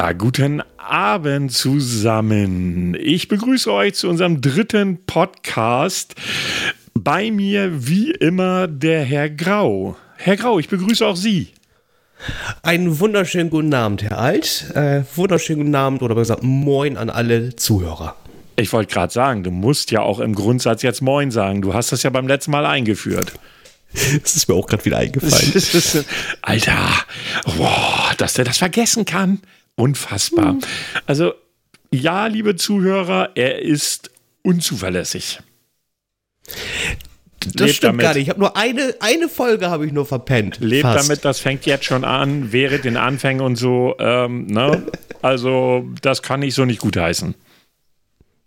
Ja, guten Abend zusammen. Ich begrüße euch zu unserem dritten Podcast. Bei mir wie immer der Herr Grau. Herr Grau, ich begrüße auch Sie. Einen wunderschönen guten Abend, Herr Alt. Äh, wunderschönen guten Abend oder besser Moin an alle Zuhörer. Ich wollte gerade sagen, du musst ja auch im Grundsatz jetzt Moin sagen. Du hast das ja beim letzten Mal eingeführt. Das ist mir auch gerade wieder eingefallen. Alter, boah, dass der das vergessen kann. Unfassbar. Also, ja, liebe Zuhörer, er ist unzuverlässig. Das Lebt stimmt damit. gar nicht. Ich habe nur eine, eine Folge habe ich nur verpennt. Lebt Fast. damit, das fängt jetzt schon an, wäre den Anfängen und so. Ähm, ne? Also, das kann ich so nicht gutheißen.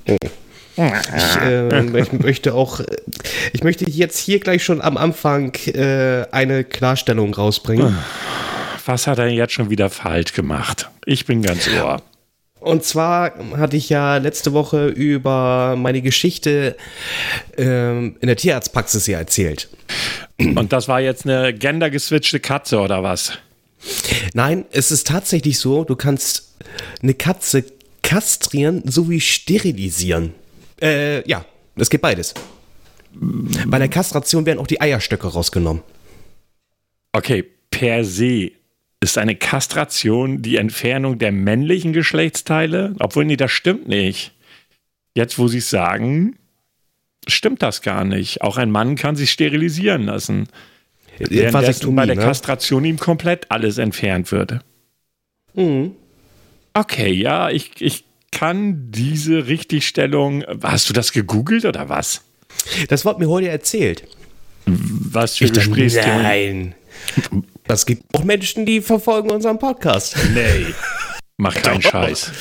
Ich, äh, ich, möchte auch, ich möchte jetzt hier gleich schon am Anfang äh, eine Klarstellung rausbringen. Was hat er jetzt schon wieder falsch gemacht? Ich bin ganz ohr. Und zwar hatte ich ja letzte Woche über meine Geschichte ähm, in der Tierarztpraxis ja erzählt. Und das war jetzt eine gendergeswitchte Katze oder was? Nein, es ist tatsächlich so, du kannst eine Katze kastrieren sowie sterilisieren. Äh, ja, es geht beides. Bei der Kastration werden auch die Eierstöcke rausgenommen. Okay, per se ist eine Kastration die Entfernung der männlichen Geschlechtsteile? Obwohl, nee, das stimmt nicht. Jetzt, wo Sie es sagen, stimmt das gar nicht. Auch ein Mann kann sich sterilisieren lassen. Währenddessen bei der ne? Kastration ihm komplett alles entfernt würde. Mhm. Okay, ja, ich, ich kann diese Richtigstellung. Hast du das gegoogelt oder was? Das wird mir heute erzählt. Was für Gesprächsthemen? Nein. Das gibt auch Menschen, die verfolgen unseren Podcast. Nee. Mach keinen Scheiß.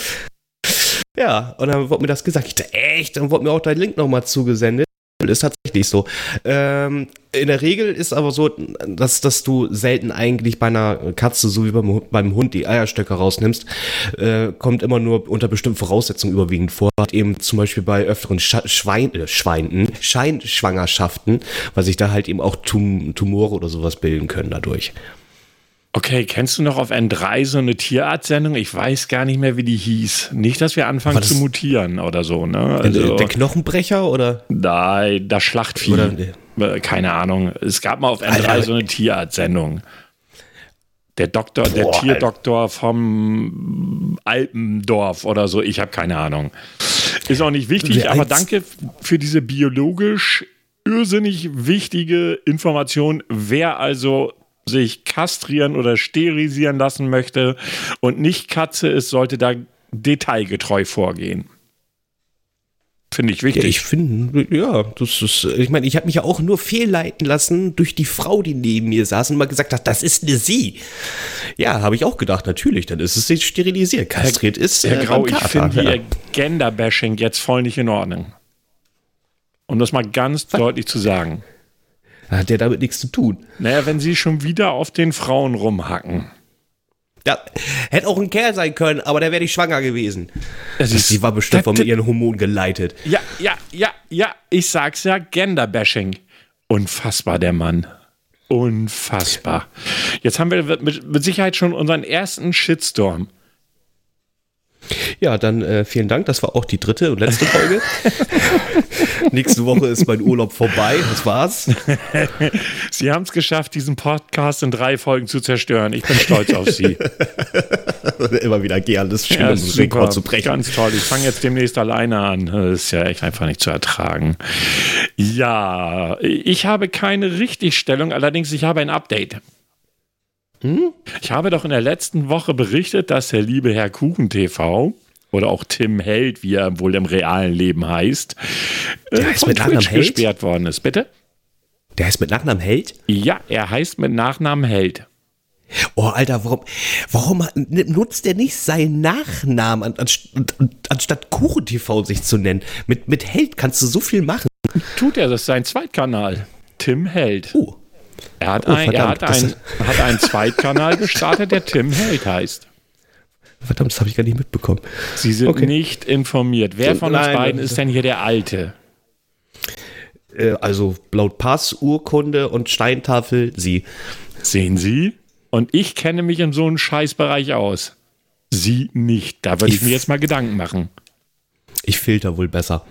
Ja, und dann wurde mir das gesagt. Ich dachte, echt? Dann wurde mir auch dein Link nochmal zugesendet. Ist tatsächlich so. Ähm, in der Regel ist aber so, dass, dass du selten eigentlich bei einer Katze, so wie beim, beim Hund, die Eierstöcke rausnimmst. Äh, kommt immer nur unter bestimmten Voraussetzungen überwiegend vor. Eben zum Beispiel bei öfteren Sch Schwein, äh, Schweinen, Scheinschwangerschaften, weil sich da halt eben auch Tum Tumore oder sowas bilden können dadurch. Okay, kennst du noch auf N3 so eine Tierarztsendung? Ich weiß gar nicht mehr, wie die hieß. Nicht, dass wir anfangen zu mutieren oder so, ne? Also, der, Knochenbrecher oder? Nein, das Schlachtvieh. Oder, äh, Keine Ahnung. Es gab mal auf N3 Alter. so eine Tierarztsendung. Der Doktor, Boah, der Tierdoktor vom Alpendorf oder so, ich habe keine Ahnung. Ist auch nicht wichtig, aber danke für diese biologisch irrsinnig wichtige Information. Wer also sich kastrieren oder sterilisieren lassen möchte und nicht Katze ist, sollte da detailgetreu vorgehen. Finde ich wichtig. Ja, ich finde, ja, das ist, ich meine, ich habe mich ja auch nur fehlleiten lassen durch die Frau, die neben mir saß und mal gesagt hat, das ist eine Sie. Ja, habe ich auch gedacht, natürlich, dann ist es sich sterilisiert. Kastriert ist. Herr äh, Grau, ich finde ja. Ihr Gender-Bashing jetzt voll nicht in Ordnung. Um das mal ganz Was? deutlich zu sagen. Hat ja damit nichts zu tun. Naja, wenn sie schon wieder auf den Frauen rumhacken. Ja, hätte auch ein Kerl sein können, aber der wäre nicht schwanger gewesen. Also sie war bestimmt von ihren Hormonen geleitet. Ja, ja, ja, ja, ich sag's ja, Genderbashing. Unfassbar, der Mann. Unfassbar. Jetzt haben wir mit, mit Sicherheit schon unseren ersten Shitstorm. Ja, dann äh, vielen Dank. Das war auch die dritte und letzte Folge. Nächste Woche ist mein Urlaub vorbei. Das war's. Sie haben es geschafft, diesen Podcast in drei Folgen zu zerstören. Ich bin stolz auf Sie. Immer wieder gern, das ist schön, ja, super, Rekord zu brechen. Ganz toll. Ich fange jetzt demnächst alleine an. Das ist ja echt einfach nicht zu ertragen. Ja, ich habe keine Richtigstellung, allerdings ich habe ein Update. Hm? Ich habe doch in der letzten Woche berichtet, dass der liebe Herr Kuchen TV oder auch Tim Held, wie er wohl im realen Leben heißt, äh, der heißt mit Nachnamen Held? gesperrt worden ist. Bitte? Der heißt mit Nachnamen Held? Ja, er heißt mit Nachnamen Held. Oh, Alter, warum, warum nutzt er nicht seinen Nachnamen, anstatt Kuchen TV sich zu nennen? Mit, mit Held kannst du so viel machen. Tut er, das ist sein Zweitkanal. Tim Held. Oh. Er hat, oh, ein, er hat, ein, hat einen Zweitkanal gestartet, der Tim Held heißt. Verdammt, das habe ich gar nicht mitbekommen. Sie sind okay. nicht informiert. Wer von Nein, uns beiden ist denn hier der Alte? Äh, also laut Pass, Urkunde und Steintafel Sie. Sehen Sie? Und ich kenne mich in so einem Scheißbereich aus. Sie nicht. Da würde ich, ich mir jetzt mal Gedanken machen. Ich filter wohl besser.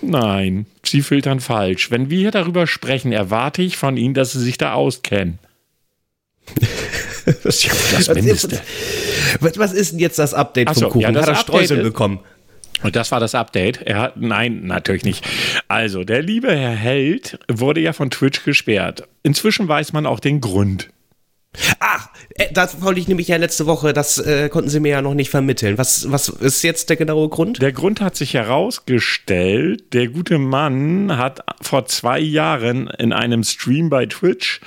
Nein, Sie filtern falsch. Wenn wir hier darüber sprechen, erwarte ich von Ihnen, dass Sie sich da auskennen. das ist ja das Mindeste. Was, was ist denn jetzt das Update so, vom Kuchen? Ja, Hat er Streusel bekommen? Und das war das Update. Er hat, nein, natürlich nicht. Also, der liebe Herr Held wurde ja von Twitch gesperrt. Inzwischen weiß man auch den Grund. Ach, äh, das wollte ich nämlich ja letzte Woche, das äh, konnten Sie mir ja noch nicht vermitteln. Was, was ist jetzt der genaue Grund? Der Grund hat sich herausgestellt, der gute Mann hat vor zwei Jahren in einem Stream bei Twitch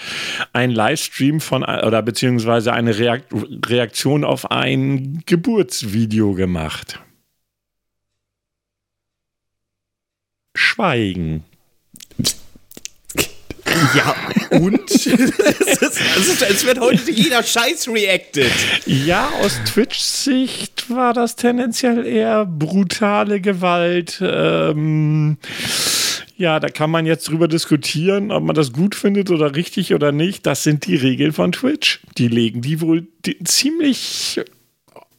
ein Livestream von, oder beziehungsweise eine Reaktion auf ein Geburtsvideo gemacht. Schweigen. Ja, und? es, ist, es wird heute jeder Scheiß reacted. Ja, aus Twitch-Sicht war das tendenziell eher brutale Gewalt. Ähm, ja, da kann man jetzt drüber diskutieren, ob man das gut findet oder richtig oder nicht. Das sind die Regeln von Twitch. Die legen die wohl ziemlich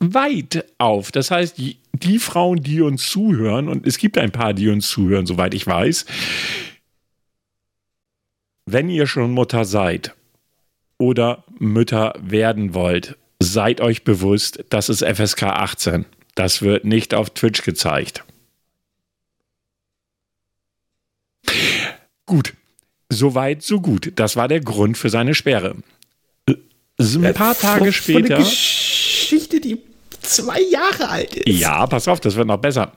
weit auf. Das heißt, die, die Frauen, die uns zuhören, und es gibt ein paar, die uns zuhören, soweit ich weiß, wenn ihr schon Mutter seid oder Mütter werden wollt, seid euch bewusst, das ist FSK 18. Das wird nicht auf Twitch gezeigt. Gut, soweit, so gut. Das war der Grund für seine Sperre. Ein paar Tage später. Eine Geschichte, die zwei Jahre alt ist. Ja, pass auf, das wird noch besser.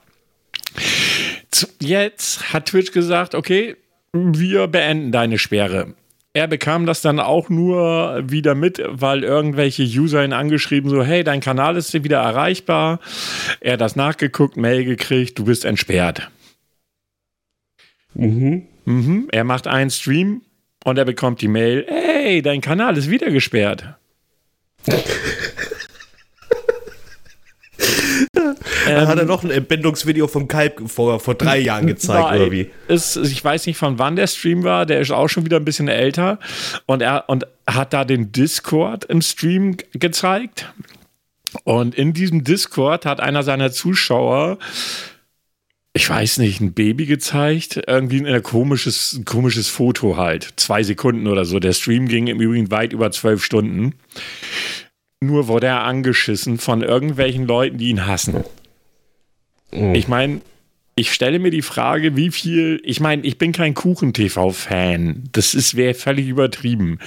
Jetzt hat Twitch gesagt, okay, wir beenden deine Sperre. Er bekam das dann auch nur wieder mit, weil irgendwelche User ihn angeschrieben, so, hey, dein Kanal ist wieder erreichbar. Er hat das nachgeguckt, Mail gekriegt, du bist entsperrt. Mhm. Mhm. Er macht einen Stream und er bekommt die Mail, hey, dein Kanal ist wieder gesperrt. Ähm, hat er noch ein Entbindungsvideo vom Kalb vor, vor drei Jahren gezeigt, nein, oder wie? Ist, ich weiß nicht, von wann der Stream war. Der ist auch schon wieder ein bisschen älter. Und er und hat da den Discord im Stream gezeigt. Und in diesem Discord hat einer seiner Zuschauer ich weiß nicht, ein Baby gezeigt, irgendwie ein komisches, ein komisches Foto halt. Zwei Sekunden oder so. Der Stream ging im Übrigen weit über zwölf Stunden. Nur wurde er angeschissen von irgendwelchen Leuten, die ihn hassen. Mhm. Ich meine, ich stelle mir die Frage, wie viel, ich meine, ich bin kein Kuchen-TV-Fan. Das wäre völlig übertrieben.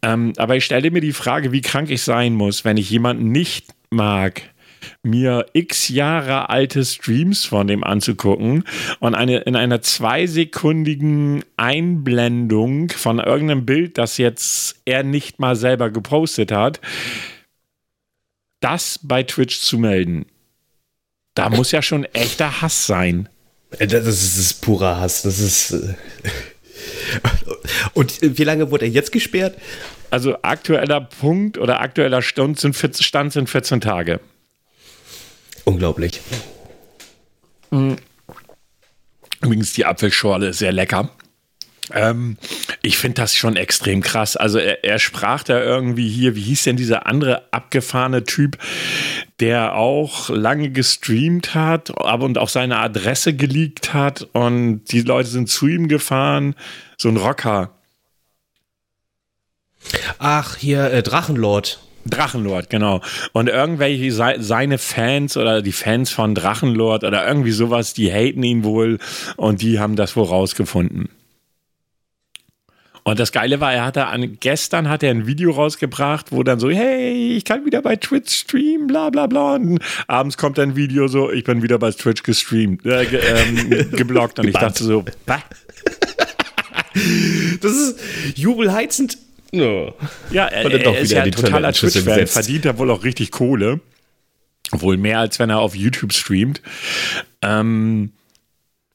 Ähm, aber ich stelle mir die Frage, wie krank ich sein muss, wenn ich jemanden nicht mag, mir x Jahre alte Streams von dem anzugucken und eine, in einer zweisekundigen Einblendung von irgendeinem Bild, das jetzt er nicht mal selber gepostet hat, das bei Twitch zu melden. Da muss ja schon echter Hass sein. Äh, das ist, das purer Hass. Das ist. Äh, Und wie lange wurde er jetzt gesperrt? Also aktueller Punkt oder aktueller Stand sind 14, Stand sind 14 Tage. Unglaublich. Übrigens, die Apfelschorle ist sehr lecker. Ähm, ich finde das schon extrem krass. Also er, er, sprach da irgendwie hier, wie hieß denn dieser andere abgefahrene Typ, der auch lange gestreamt hat, aber und auch seine Adresse geleakt hat und die Leute sind zu ihm gefahren. So ein Rocker. Ach, hier äh, Drachenlord. Drachenlord, genau. Und irgendwelche seine Fans oder die Fans von Drachenlord oder irgendwie sowas, die haten ihn wohl und die haben das wohl rausgefunden. Und das Geile war, er hatte an, gestern hat er ein Video rausgebracht, wo dann so, hey, ich kann wieder bei Twitch streamen, bla bla bla. Und abends kommt ein Video so, ich bin wieder bei Twitch gestreamt, äh, ge, ähm, geblockt. Und ich dachte so, bah. Das ist jubelheizend. No. Ja, er, er ist ja ein totaler Twitch-Fan, verdient er wohl auch richtig Kohle. Wohl mehr, als wenn er auf YouTube streamt. Ähm,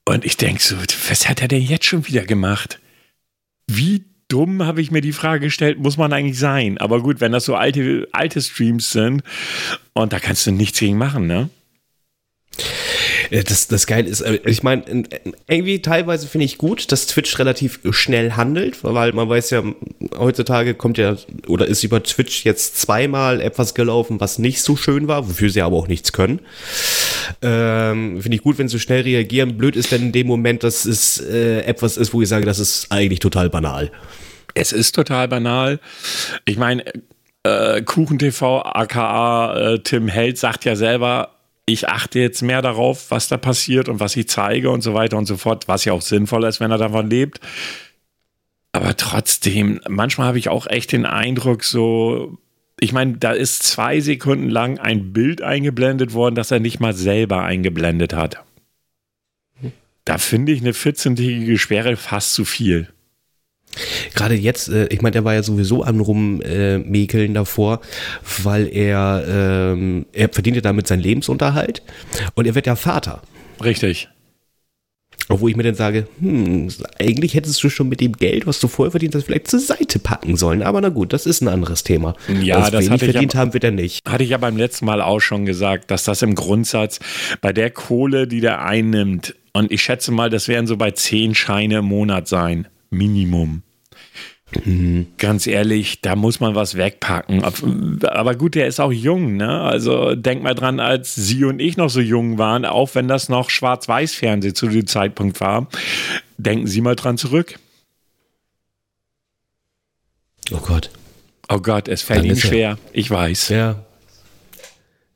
und ich denke so, was hat er denn jetzt schon wieder gemacht? Wie dumm habe ich mir die Frage gestellt, muss man eigentlich sein? Aber gut, wenn das so alte, alte Streams sind und da kannst du nichts gegen machen, ne? Äh, das, das Geile ist, äh, ich meine, irgendwie teilweise finde ich gut, dass Twitch relativ schnell handelt, weil man weiß ja, heutzutage kommt ja, oder ist über Twitch jetzt zweimal etwas gelaufen, was nicht so schön war, wofür sie aber auch nichts können. Ähm, finde ich gut, wenn sie schnell reagieren. Blöd ist denn in dem Moment, dass es äh, etwas ist, wo ich sage, das ist eigentlich total banal. Es ist total banal. Ich meine, äh, KuchenTV, aka äh, Tim Held, sagt ja selber, ich achte jetzt mehr darauf, was da passiert und was ich zeige und so weiter und so fort, was ja auch sinnvoll ist, wenn er davon lebt. Aber trotzdem, manchmal habe ich auch echt den Eindruck, so, ich meine, da ist zwei Sekunden lang ein Bild eingeblendet worden, das er nicht mal selber eingeblendet hat. Da finde ich eine 14-tägige Sperre fast zu viel. Gerade jetzt, äh, ich meine, der war ja sowieso am Rummäkeln äh, davor, weil er, ähm, er verdient ja damit seinen Lebensunterhalt und er wird ja Vater. Richtig. Obwohl ich mir dann sage, hm, eigentlich hättest du schon mit dem Geld, was du vorher verdient hast, vielleicht zur Seite packen sollen. Aber na gut, das ist ein anderes Thema. Ja, das, das hatte verdient ich haben, wird er nicht. Hatte ich ja beim letzten Mal auch schon gesagt, dass das im Grundsatz bei der Kohle, die der einnimmt, und ich schätze mal, das werden so bei zehn Scheine im Monat sein. Minimum. Mhm. Ganz ehrlich, da muss man was wegpacken. Aber gut, der ist auch jung, ne? Also denk mal dran, als Sie und ich noch so jung waren, auch wenn das noch Schwarz-Weiß-Fernsehen zu dem Zeitpunkt war. Denken Sie mal dran zurück. Oh Gott. Oh Gott, es fällt Ihnen schwer. Ich weiß. Ja.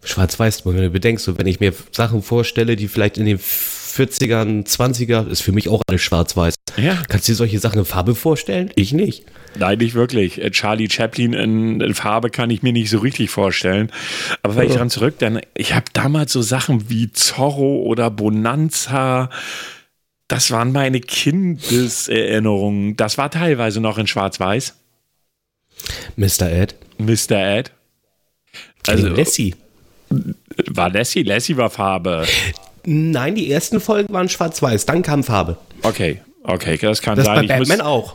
Schwarz-Weiß, wenn du bedenkst, so, wenn ich mir Sachen vorstelle, die vielleicht in den 40ern, 20er, ist für mich auch alles schwarz-weiß. Ja. Kannst du dir solche Sachen in Farbe vorstellen? Ich nicht. Nein, nicht wirklich. Äh, Charlie Chaplin in, in Farbe kann ich mir nicht so richtig vorstellen. Aber wenn oh. ich dran zurück, dann, ich habe damals so Sachen wie Zorro oder Bonanza. Das waren meine Kindeserinnerungen. Das war teilweise noch in Schwarz-Weiß. Mr. Ed. Mr. Ed. Also, Lassie. War Lassie? Lassie war Farbe. Nein, die ersten Folgen waren schwarz-weiß, dann kam Farbe. Okay, okay, das kann das sein. Bei Batman muss, auch.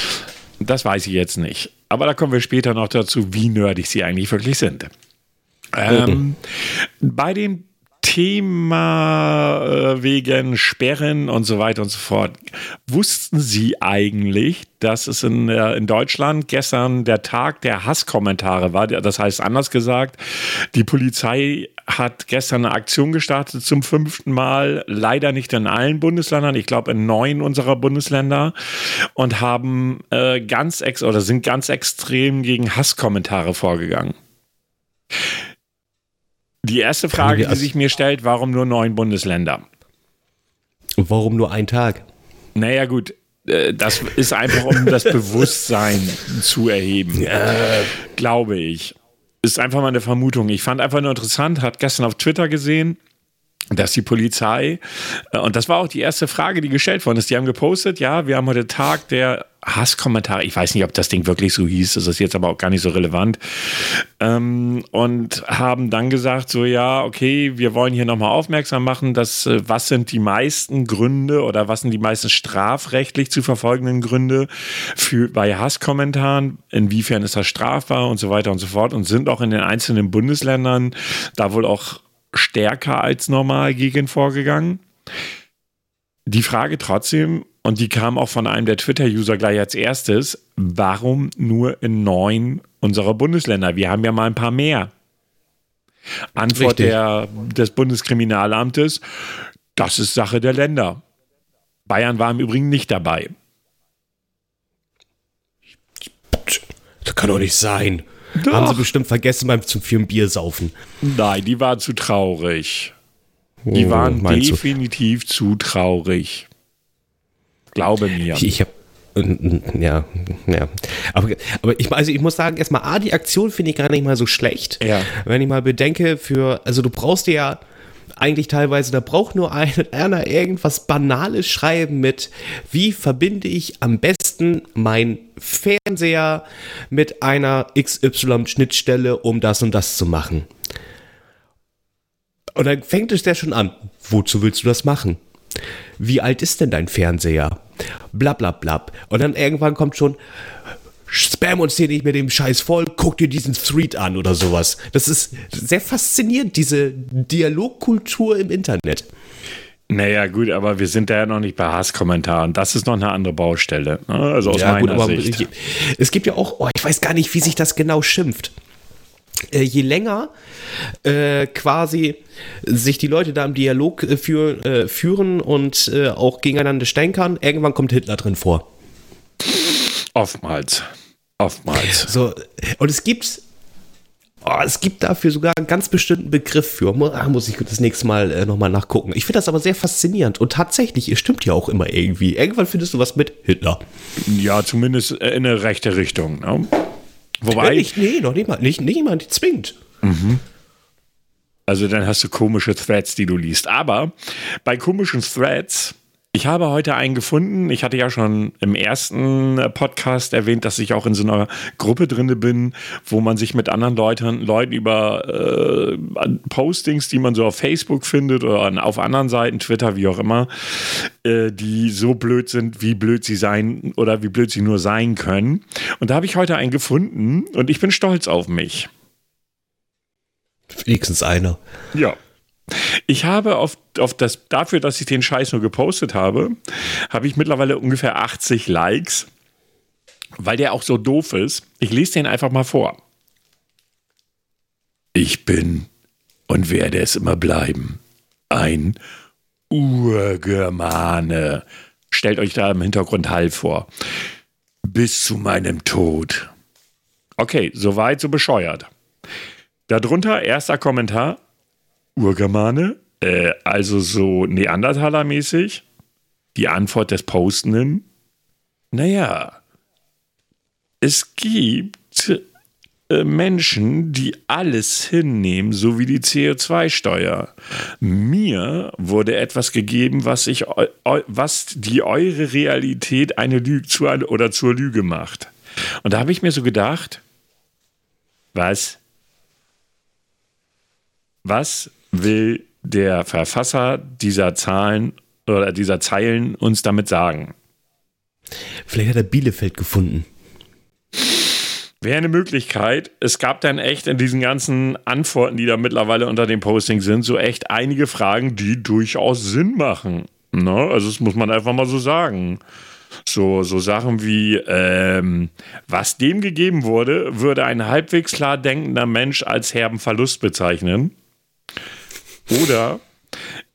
Das weiß ich jetzt nicht. Aber da kommen wir später noch dazu, wie nerdig sie eigentlich wirklich sind. Ähm, Bei den Thema äh, wegen Sperren und so weiter und so fort. Wussten Sie eigentlich, dass es in, äh, in Deutschland gestern der Tag der Hasskommentare war? Das heißt, anders gesagt, die Polizei hat gestern eine Aktion gestartet zum fünften Mal, leider nicht in allen Bundesländern, ich glaube in neun unserer Bundesländer und haben äh, ganz ex oder sind ganz extrem gegen Hasskommentare vorgegangen. Die erste Frage, die sich mir stellt, warum nur neun Bundesländer? Warum nur ein Tag? Naja, gut, äh, das ist einfach, um das Bewusstsein zu erheben. Ja. Glaube ich. Ist einfach mal eine Vermutung. Ich fand einfach nur interessant, hat gestern auf Twitter gesehen, dass die Polizei, äh, und das war auch die erste Frage, die gestellt worden ist, die haben gepostet, ja, wir haben heute Tag der Hasskommentare, ich weiß nicht, ob das Ding wirklich so hieß, das ist jetzt aber auch gar nicht so relevant, ähm, und haben dann gesagt, so ja, okay, wir wollen hier nochmal aufmerksam machen, dass äh, was sind die meisten Gründe oder was sind die meisten strafrechtlich zu verfolgenden Gründe für, bei Hasskommentaren, inwiefern ist das strafbar und so weiter und so fort? Und sind auch in den einzelnen Bundesländern da wohl auch stärker als normal gegen vorgegangen. Die Frage trotzdem, und die kam auch von einem der Twitter-User gleich als erstes, warum nur in neun unserer Bundesländer? Wir haben ja mal ein paar mehr. Antwort der, des Bundeskriminalamtes, das ist Sache der Länder. Bayern war im Übrigen nicht dabei. Das kann doch nicht sein. Doch. Haben sie bestimmt vergessen beim zum vielen Bier saufen. Nein, die waren zu traurig. Die oh, waren definitiv du? zu traurig. Glaube mir. Ich, ich habe ja, ja. Aber, aber ich, also ich muss sagen, erstmal, A, die Aktion finde ich gar nicht mal so schlecht. Ja. Wenn ich mal bedenke, für, also du brauchst dir ja eigentlich teilweise, da braucht nur einer irgendwas Banales schreiben mit, wie verbinde ich am besten mein Fernseher mit einer XY-Schnittstelle, um das und das zu machen. Und dann fängt es ja schon an. Wozu willst du das machen? Wie alt ist denn dein Fernseher? Blablabla. Bla, bla. Und dann irgendwann kommt schon, spam uns hier nicht mit dem Scheiß voll, guck dir diesen Thread an oder sowas. Das ist sehr faszinierend, diese Dialogkultur im Internet. Naja, gut, aber wir sind da ja noch nicht bei Hasskommentaren. Das ist noch eine andere Baustelle. Ne? Also aus ja, meiner gut, Sicht. Es gibt ja auch, oh, ich weiß gar nicht, wie sich das genau schimpft. Äh, je länger äh, quasi sich die Leute da im Dialog äh, für, äh, führen und äh, auch gegeneinander stänkern, irgendwann kommt Hitler drin vor. Oftmals. Oftmals. So, und es gibt Oh, es gibt dafür sogar einen ganz bestimmten Begriff für. Ah, muss ich das nächste Mal äh, nochmal nachgucken. Ich finde das aber sehr faszinierend. Und tatsächlich, es stimmt ja auch immer irgendwie. Irgendwann findest du was mit Hitler. Ja, zumindest in eine rechte Richtung. Ne? Wobei. Äh, nicht, nee, noch mal. Nicht, nicht jemand zwingt. Mhm. Also dann hast du komische Threads, die du liest. Aber bei komischen Threads ich habe heute einen gefunden. Ich hatte ja schon im ersten Podcast erwähnt, dass ich auch in so einer Gruppe drin bin, wo man sich mit anderen Leuten, Leuten über äh, Postings, die man so auf Facebook findet oder auf anderen Seiten, Twitter, wie auch immer, äh, die so blöd sind, wie blöd sie sein oder wie blöd sie nur sein können. Und da habe ich heute einen gefunden und ich bin stolz auf mich. Wenigstens einer. Ja. Ich habe auf, auf das, dafür, dass ich den Scheiß nur gepostet habe, habe ich mittlerweile ungefähr 80 Likes, weil der auch so doof ist. Ich lese den einfach mal vor. Ich bin und werde es immer bleiben. Ein Urgermane. Stellt euch da im Hintergrund Hall vor. Bis zu meinem Tod. Okay, soweit, so bescheuert. Darunter erster Kommentar. Urgermane, äh, also so Neandertaler-mäßig. Die Antwort des Postenden, naja, es gibt äh, Menschen, die alles hinnehmen, so wie die CO2-Steuer. Mir wurde etwas gegeben, was, ich, was die eure Realität eine Lüge zu, oder zur Lüge macht. Und da habe ich mir so gedacht, was? Was will der Verfasser dieser Zahlen oder dieser Zeilen uns damit sagen? Vielleicht hat er Bielefeld gefunden. Wäre eine Möglichkeit. Es gab dann echt in diesen ganzen Antworten, die da mittlerweile unter dem Posting sind, so echt einige Fragen, die durchaus Sinn machen. Ne? Also das muss man einfach mal so sagen. So, so Sachen wie, ähm, was dem gegeben wurde, würde ein halbwegs klar denkender Mensch als herben Verlust bezeichnen. Oder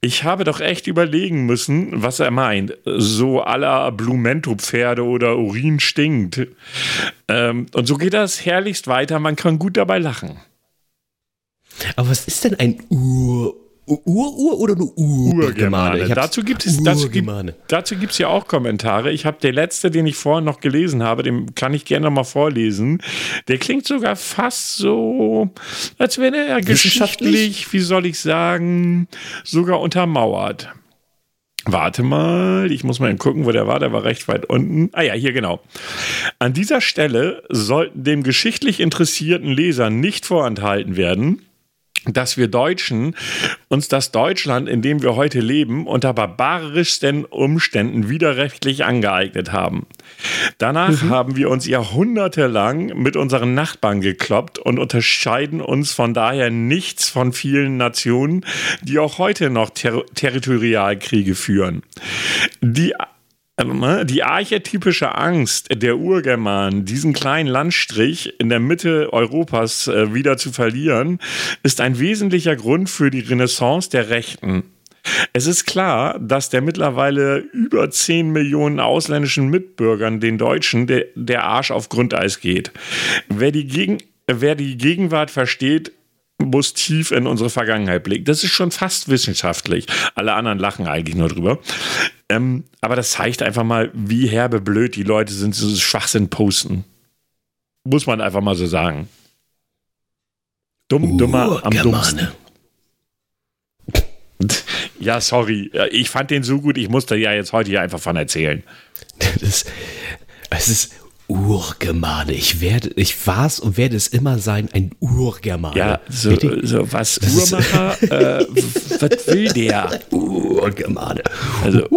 ich habe doch echt überlegen müssen, was er meint. So aller Blumento-Pferde oder Urin stinkt. Ähm, und so geht das herrlichst weiter. Man kann gut dabei lachen. Aber was ist denn ein Ur Ur-Ur oder nur Urgermane? Dazu gibt es dazu gibt, dazu gibt's ja auch Kommentare. Ich habe der letzte, den ich vorhin noch gelesen habe, den kann ich gerne mal vorlesen. Der klingt sogar fast so, als wäre er geschichtlich, wie soll ich sagen, sogar untermauert. Warte mal, ich muss mal gucken, wo der war. Der war recht weit unten. Ah ja, hier genau. An dieser Stelle sollten dem geschichtlich interessierten Leser nicht vorenthalten werden, dass wir Deutschen uns das Deutschland, in dem wir heute leben, unter barbarischsten Umständen widerrechtlich angeeignet haben. Danach mhm. haben wir uns jahrhundertelang mit unseren Nachbarn gekloppt und unterscheiden uns von daher nichts von vielen Nationen, die auch heute noch ter Territorialkriege führen. Die die archetypische Angst der Urgermanen, diesen kleinen Landstrich in der Mitte Europas äh, wieder zu verlieren, ist ein wesentlicher Grund für die Renaissance der Rechten. Es ist klar, dass der mittlerweile über 10 Millionen ausländischen Mitbürgern, den Deutschen, der, der Arsch auf Grundeis geht. Wer die, Gegen, wer die Gegenwart versteht, muss tief in unsere Vergangenheit blicken. Das ist schon fast wissenschaftlich. Alle anderen lachen eigentlich nur drüber. Ähm, aber das zeigt einfach mal, wie herbe blöd die Leute sind, so Schwachsinn posten. Muss man einfach mal so sagen. Dumm, uh, dummer am Germane. dummsten. Ja, sorry. Ich fand den so gut, ich musste ja jetzt heute hier einfach von erzählen. Das, es ist Urgermane. Ich werde, ich war's und werde es immer sein, ein Urgermane. Ja, so, so was das Uhrmacher, äh, was will der? Urgermane. Also,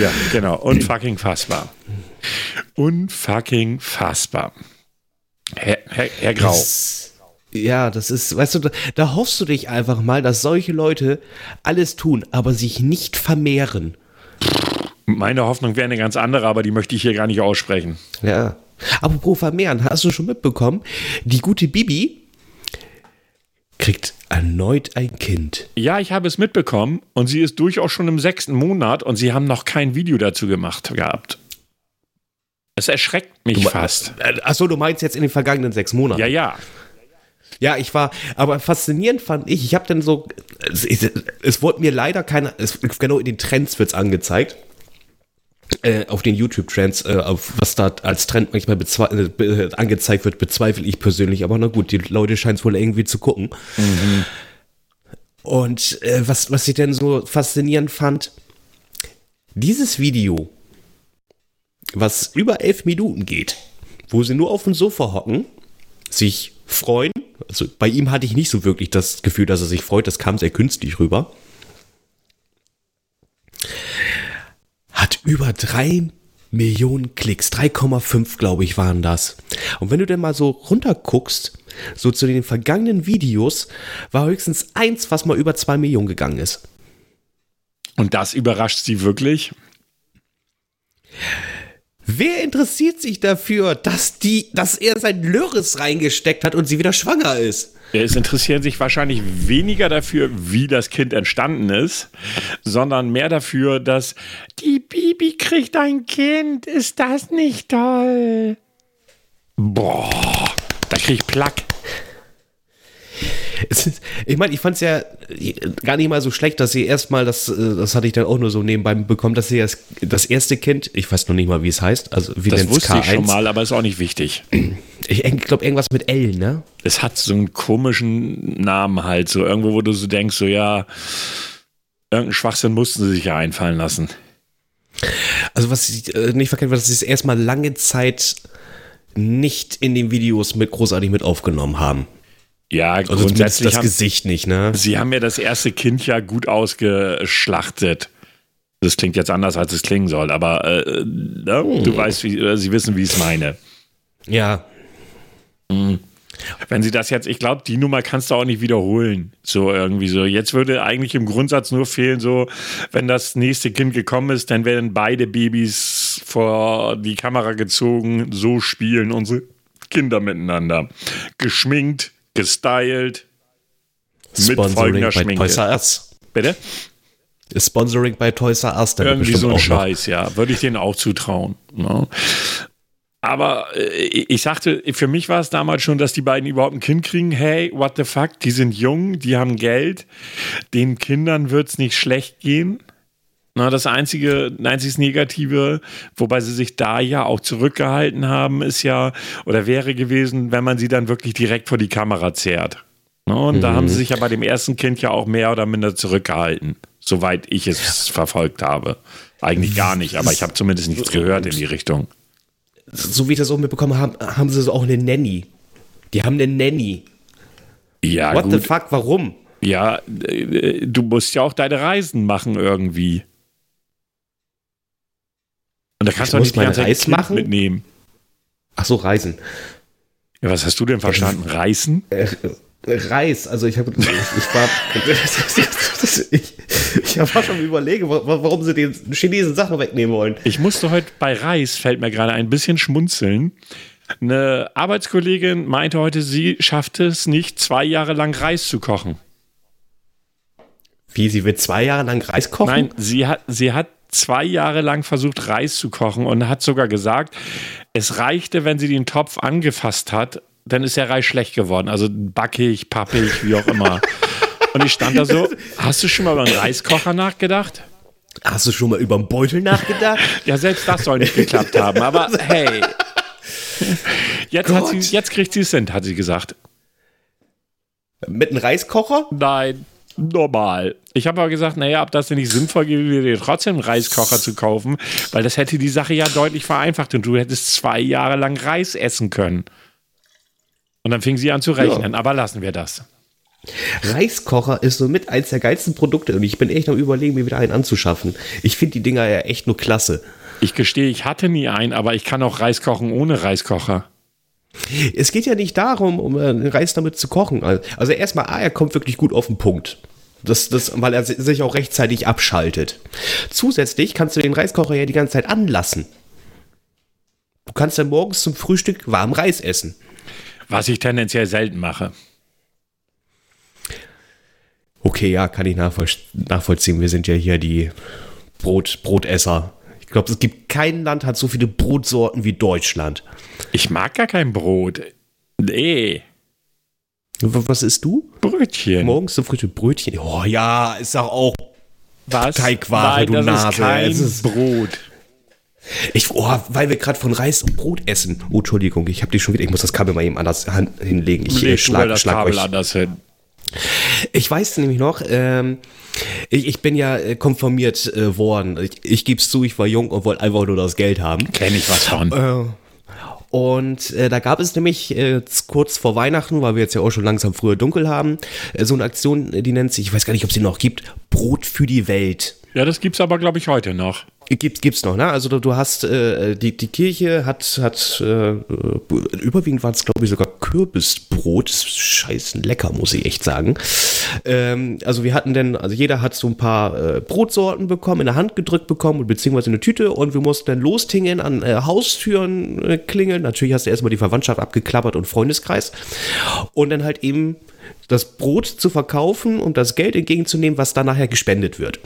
ja, genau. Unfucking fassbar. Unfucking fassbar. Herr, Herr, Herr Grau. Das, Ja, das ist, weißt du, da, da hoffst du dich einfach mal, dass solche Leute alles tun, aber sich nicht vermehren. Meine Hoffnung wäre eine ganz andere, aber die möchte ich hier gar nicht aussprechen. Ja. Apropos vermehren, hast du schon mitbekommen, die gute Bibi kriegt erneut ein Kind. Ja, ich habe es mitbekommen und sie ist durchaus schon im sechsten Monat und sie haben noch kein Video dazu gemacht gehabt. Es erschreckt mich du, fast. Achso, du meinst jetzt in den vergangenen sechs Monaten? Ja, ja. Ja, ich war, aber faszinierend fand ich, ich habe dann so, es, es, es wurde mir leider keiner, es, genau in den Trends wird es angezeigt. Äh, auf den YouTube-Trends, äh, was da als Trend manchmal äh, angezeigt wird, bezweifle ich persönlich. Aber na gut, die Leute scheinen es wohl irgendwie zu gucken. Mhm. Und äh, was, was ich denn so faszinierend fand, dieses Video, was über elf Minuten geht, wo sie nur auf dem Sofa hocken, sich freuen. Also bei ihm hatte ich nicht so wirklich das Gefühl, dass er sich freut. Das kam sehr künstlich rüber. Über drei Millionen Klicks, 3,5 glaube ich waren das. Und wenn du denn mal so runterguckst, so zu den vergangenen Videos, war höchstens eins, was mal über zwei Millionen gegangen ist. Und das überrascht sie wirklich? Wer interessiert sich dafür, dass, die, dass er sein Lörres reingesteckt hat und sie wieder schwanger ist? Es interessieren sich wahrscheinlich weniger dafür, wie das Kind entstanden ist, sondern mehr dafür, dass die Bibi kriegt ein Kind. Ist das nicht toll? Boah, da krieg ich Plack. Ist, ich meine, ich fand es ja gar nicht mal so schlecht, dass sie erstmal, das, äh, das hatte ich dann auch nur so nebenbei bekommen, dass sie das, das erste Kind, ich weiß noch nicht mal, wie es heißt, also wie Das wusste K1. ich schon mal, aber ist auch nicht wichtig. Ich glaube, irgendwas mit L, ne? Es hat so einen komischen Namen halt, so irgendwo, wo du so denkst, so ja, irgendeinen Schwachsinn mussten sie sich ja einfallen lassen. Also, was ich äh, nicht verkennt, war, dass sie es erstmal lange Zeit nicht in den Videos mit großartig mit aufgenommen haben. Ja, also grundsätzlich das haben, Gesicht nicht, ne? Sie haben ja das erste Kind ja gut ausgeschlachtet. Das klingt jetzt anders, als es klingen soll, aber äh, ne? hm. du weißt, wie, Sie wissen, wie ich es meine. Ja. Hm. Wenn sie das jetzt, ich glaube, die Nummer kannst du auch nicht wiederholen. So irgendwie so. Jetzt würde eigentlich im Grundsatz nur fehlen, so, wenn das nächste Kind gekommen ist, dann werden beide Babys vor die Kamera gezogen, so spielen unsere Kinder miteinander. Geschminkt, gestylt, mit folgender bei Schminke. Toys R Us. Bitte? Sponsoring bei Toys R Us. Irgendwie so ein Scheiß, noch. ja. Würde ich denen auch zutrauen. Ne? Aber äh, ich sagte, für mich war es damals schon, dass die beiden überhaupt ein Kind kriegen. Hey, what the fuck? Die sind jung, die haben Geld. Den Kindern wird es nicht schlecht gehen. Na, das einzige, einzig Negative, wobei sie sich da ja auch zurückgehalten haben, ist ja oder wäre gewesen, wenn man sie dann wirklich direkt vor die Kamera zerrt. Na, und mhm. da haben sie sich ja bei dem ersten Kind ja auch mehr oder minder zurückgehalten, soweit ich es verfolgt habe. Eigentlich gar nicht, aber ich habe zumindest nichts gehört in die Richtung. So wie ich das auch mitbekommen habe, haben sie auch eine Nanny. Die haben eine Nanny. Ja, What gut. the fuck, warum? Ja, äh, du musst ja auch deine Reisen machen irgendwie. Und da kannst du auch nicht die ganze kind machen? mitnehmen. Ach so, Reisen. Ja, was hast du denn verstanden? Reisen? Äh, Reis, also ich habe, ich, ich war, ich, ich war schon überlege, warum sie den Chinesen Sachen wegnehmen wollen. Ich musste heute bei Reis, fällt mir gerade ein bisschen schmunzeln. Eine Arbeitskollegin meinte heute, sie schafft es nicht, zwei Jahre lang Reis zu kochen. Wie, sie wird zwei Jahre lang Reis kochen? Nein, sie hat, sie hat zwei Jahre lang versucht, Reis zu kochen und hat sogar gesagt, es reichte, wenn sie den Topf angefasst hat, dann ist der Reis schlecht geworden. Also backig, pappig, wie auch immer. und ich stand da so, hast du schon mal über einen Reiskocher nachgedacht? Hast du schon mal über einen Beutel nachgedacht? ja, selbst das soll nicht geklappt haben. Aber hey, jetzt, hat sie, jetzt kriegt sie es hin, hat sie gesagt. Mit einem Reiskocher? Nein normal. Ich habe aber gesagt, naja, ob das denn nicht sinnvoll gewesen wäre, trotzdem einen Reiskocher zu kaufen, weil das hätte die Sache ja deutlich vereinfacht und du hättest zwei Jahre lang Reis essen können. Und dann fing sie an zu rechnen, ja. aber lassen wir das. Reiskocher ist somit eins der geilsten Produkte und ich bin echt am überlegen, mir wieder einen anzuschaffen. Ich finde die Dinger ja echt nur klasse. Ich gestehe, ich hatte nie einen, aber ich kann auch Reis kochen ohne Reiskocher. Es geht ja nicht darum, um äh, den Reis damit zu kochen. Also erstmal, ah, er kommt wirklich gut auf den Punkt. Das, das, weil er sich auch rechtzeitig abschaltet. Zusätzlich kannst du den Reiskocher ja die ganze Zeit anlassen. Du kannst dann morgens zum Frühstück warm Reis essen. Was ich tendenziell selten mache. Okay, ja, kann ich nachvoll nachvollziehen. Wir sind ja hier die Brot, Brotesser. Ich glaube, es gibt kein Land, hat so viele Brotsorten wie Deutschland. Ich mag gar kein Brot. Nee. Was isst du? Brötchen. Morgens zum Frühstück Brötchen. Oh ja, ist doch auch Was? Teigware, Nein, du das Nase. Ist kein Es ist- Brot. Ich, oh, weil wir gerade von Reis und Brot essen. Oh, Entschuldigung, ich habe die schon wieder. Ich muss das Kabel mal eben anders hinlegen. Ich äh, Leg du mal schlag, das schlag Kabel euch. anders hin. Ich weiß nämlich noch, ähm, ich, ich bin ja äh, konformiert äh, worden. Ich, ich gebe es zu, ich war jung und wollte einfach nur das Geld haben. Kenn ich was von. Äh, Und äh, da gab es nämlich äh, kurz vor Weihnachten, weil wir jetzt ja auch schon langsam früher dunkel haben, äh, so eine Aktion, äh, die nennt sich, ich weiß gar nicht, ob sie noch gibt, Brot für die Welt. Ja, das gibt's aber, glaube ich, heute noch. Gibt, gibt's noch, ne? Also du, du hast, äh, die, die Kirche hat, hat äh, überwiegend war es, glaube ich, sogar Kürbisbrot. Scheißen lecker, muss ich echt sagen. Ähm, also wir hatten denn, also jeder hat so ein paar äh, Brotsorten bekommen, in der Hand gedrückt bekommen, beziehungsweise in eine Tüte und wir mussten dann lostingeln, an äh, Haustüren äh, klingeln. Natürlich hast du erstmal die Verwandtschaft abgeklappert und Freundeskreis. Und dann halt eben das Brot zu verkaufen und das Geld entgegenzunehmen, was dann nachher gespendet wird.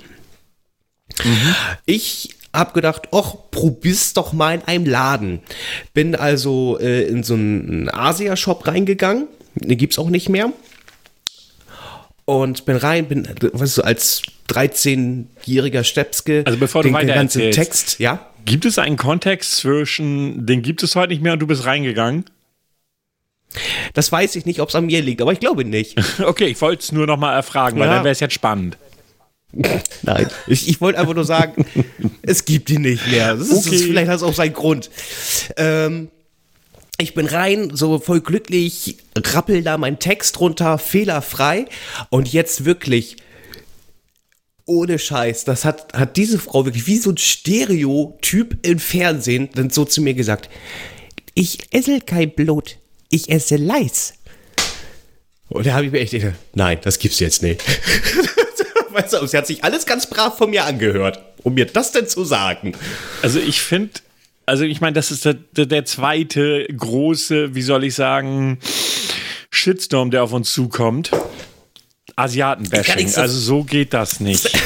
Ich habe gedacht, ach, probier's doch mal in einem Laden. Bin also äh, in so einen Asia-Shop reingegangen. Den gibt's auch nicht mehr. Und bin rein, bin, weißt du, als 13-jähriger Stepske, Also bevor du den, den ganzen erzählst. Text, ja. Gibt es einen Kontext zwischen, den gibt es heute nicht mehr und du bist reingegangen? Das weiß ich nicht, ob es an mir liegt, aber ich glaube nicht. Okay, ich wollte es nur noch mal erfragen, weil Ja. dann wäre es jetzt spannend. Nein, ich, ich wollte einfach nur sagen, es gibt ihn nicht mehr. Das ist, Okay. das, vielleicht hat es auch seinen Grund. Ähm, ich bin rein, so voll glücklich, rappel da meinen Text runter, fehlerfrei. Und jetzt wirklich, ohne Scheiß, das hat, hat diese Frau wirklich wie so ein Stereotyp im Fernsehen dann so zu mir gesagt. Ich esse kein Blut, ich esse Leis. Und da habe ich mir echt gedacht, nein, das gibt's jetzt nicht. weißt du, sie hat sich alles ganz brav von mir angehört, um mir das denn zu sagen. Also ich finde, also ich meine, das ist der, der, zweite große, wie soll ich sagen, Shitstorm, der auf uns zukommt. Asiatenbashing. so- Also so geht das nicht.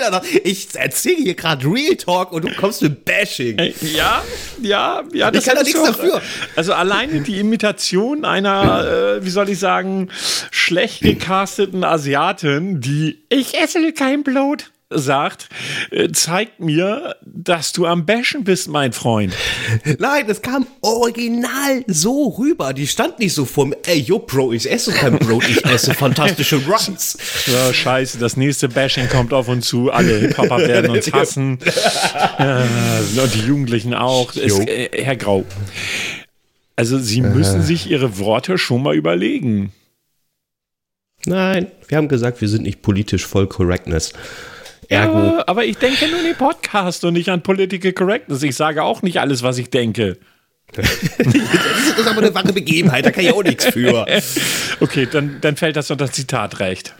Alter, ich erzähle hier gerade Real Talk und du kommst mit Bashing. Ja, ja, ja. Das kann da nichts dafür. Also alleine die Imitation einer, äh, wie soll ich sagen, schlecht gecasteten Asiatin, die ich esse kein Blut sagt, äh, zeigt mir, dass du am Bashen bist, mein Freund. Nein, das kam original so rüber. Die stand nicht so vor mir. Ey, yo, Bro, ich esse kein Brot, ich esse fantastische Runs. Ja, scheiße, das nächste Bashing kommt auf uns zu. Alle Hip-Hopper werden uns hassen. äh, und die Jugendlichen auch. Es, äh, Herr Grau. Also, Sie müssen sich Ihre Worte schon mal überlegen. Nein, wir haben gesagt, wir sind nicht politisch voll Correctness. Ergo. Ja, aber ich denke nur an den Podcast und nicht an Political Correctness. Ich sage auch nicht alles, was ich denke. Das ist aber eine wahre Begebenheit, da kann ich auch nichts für. Okay, dann, dann fällt das unter Zitatrecht.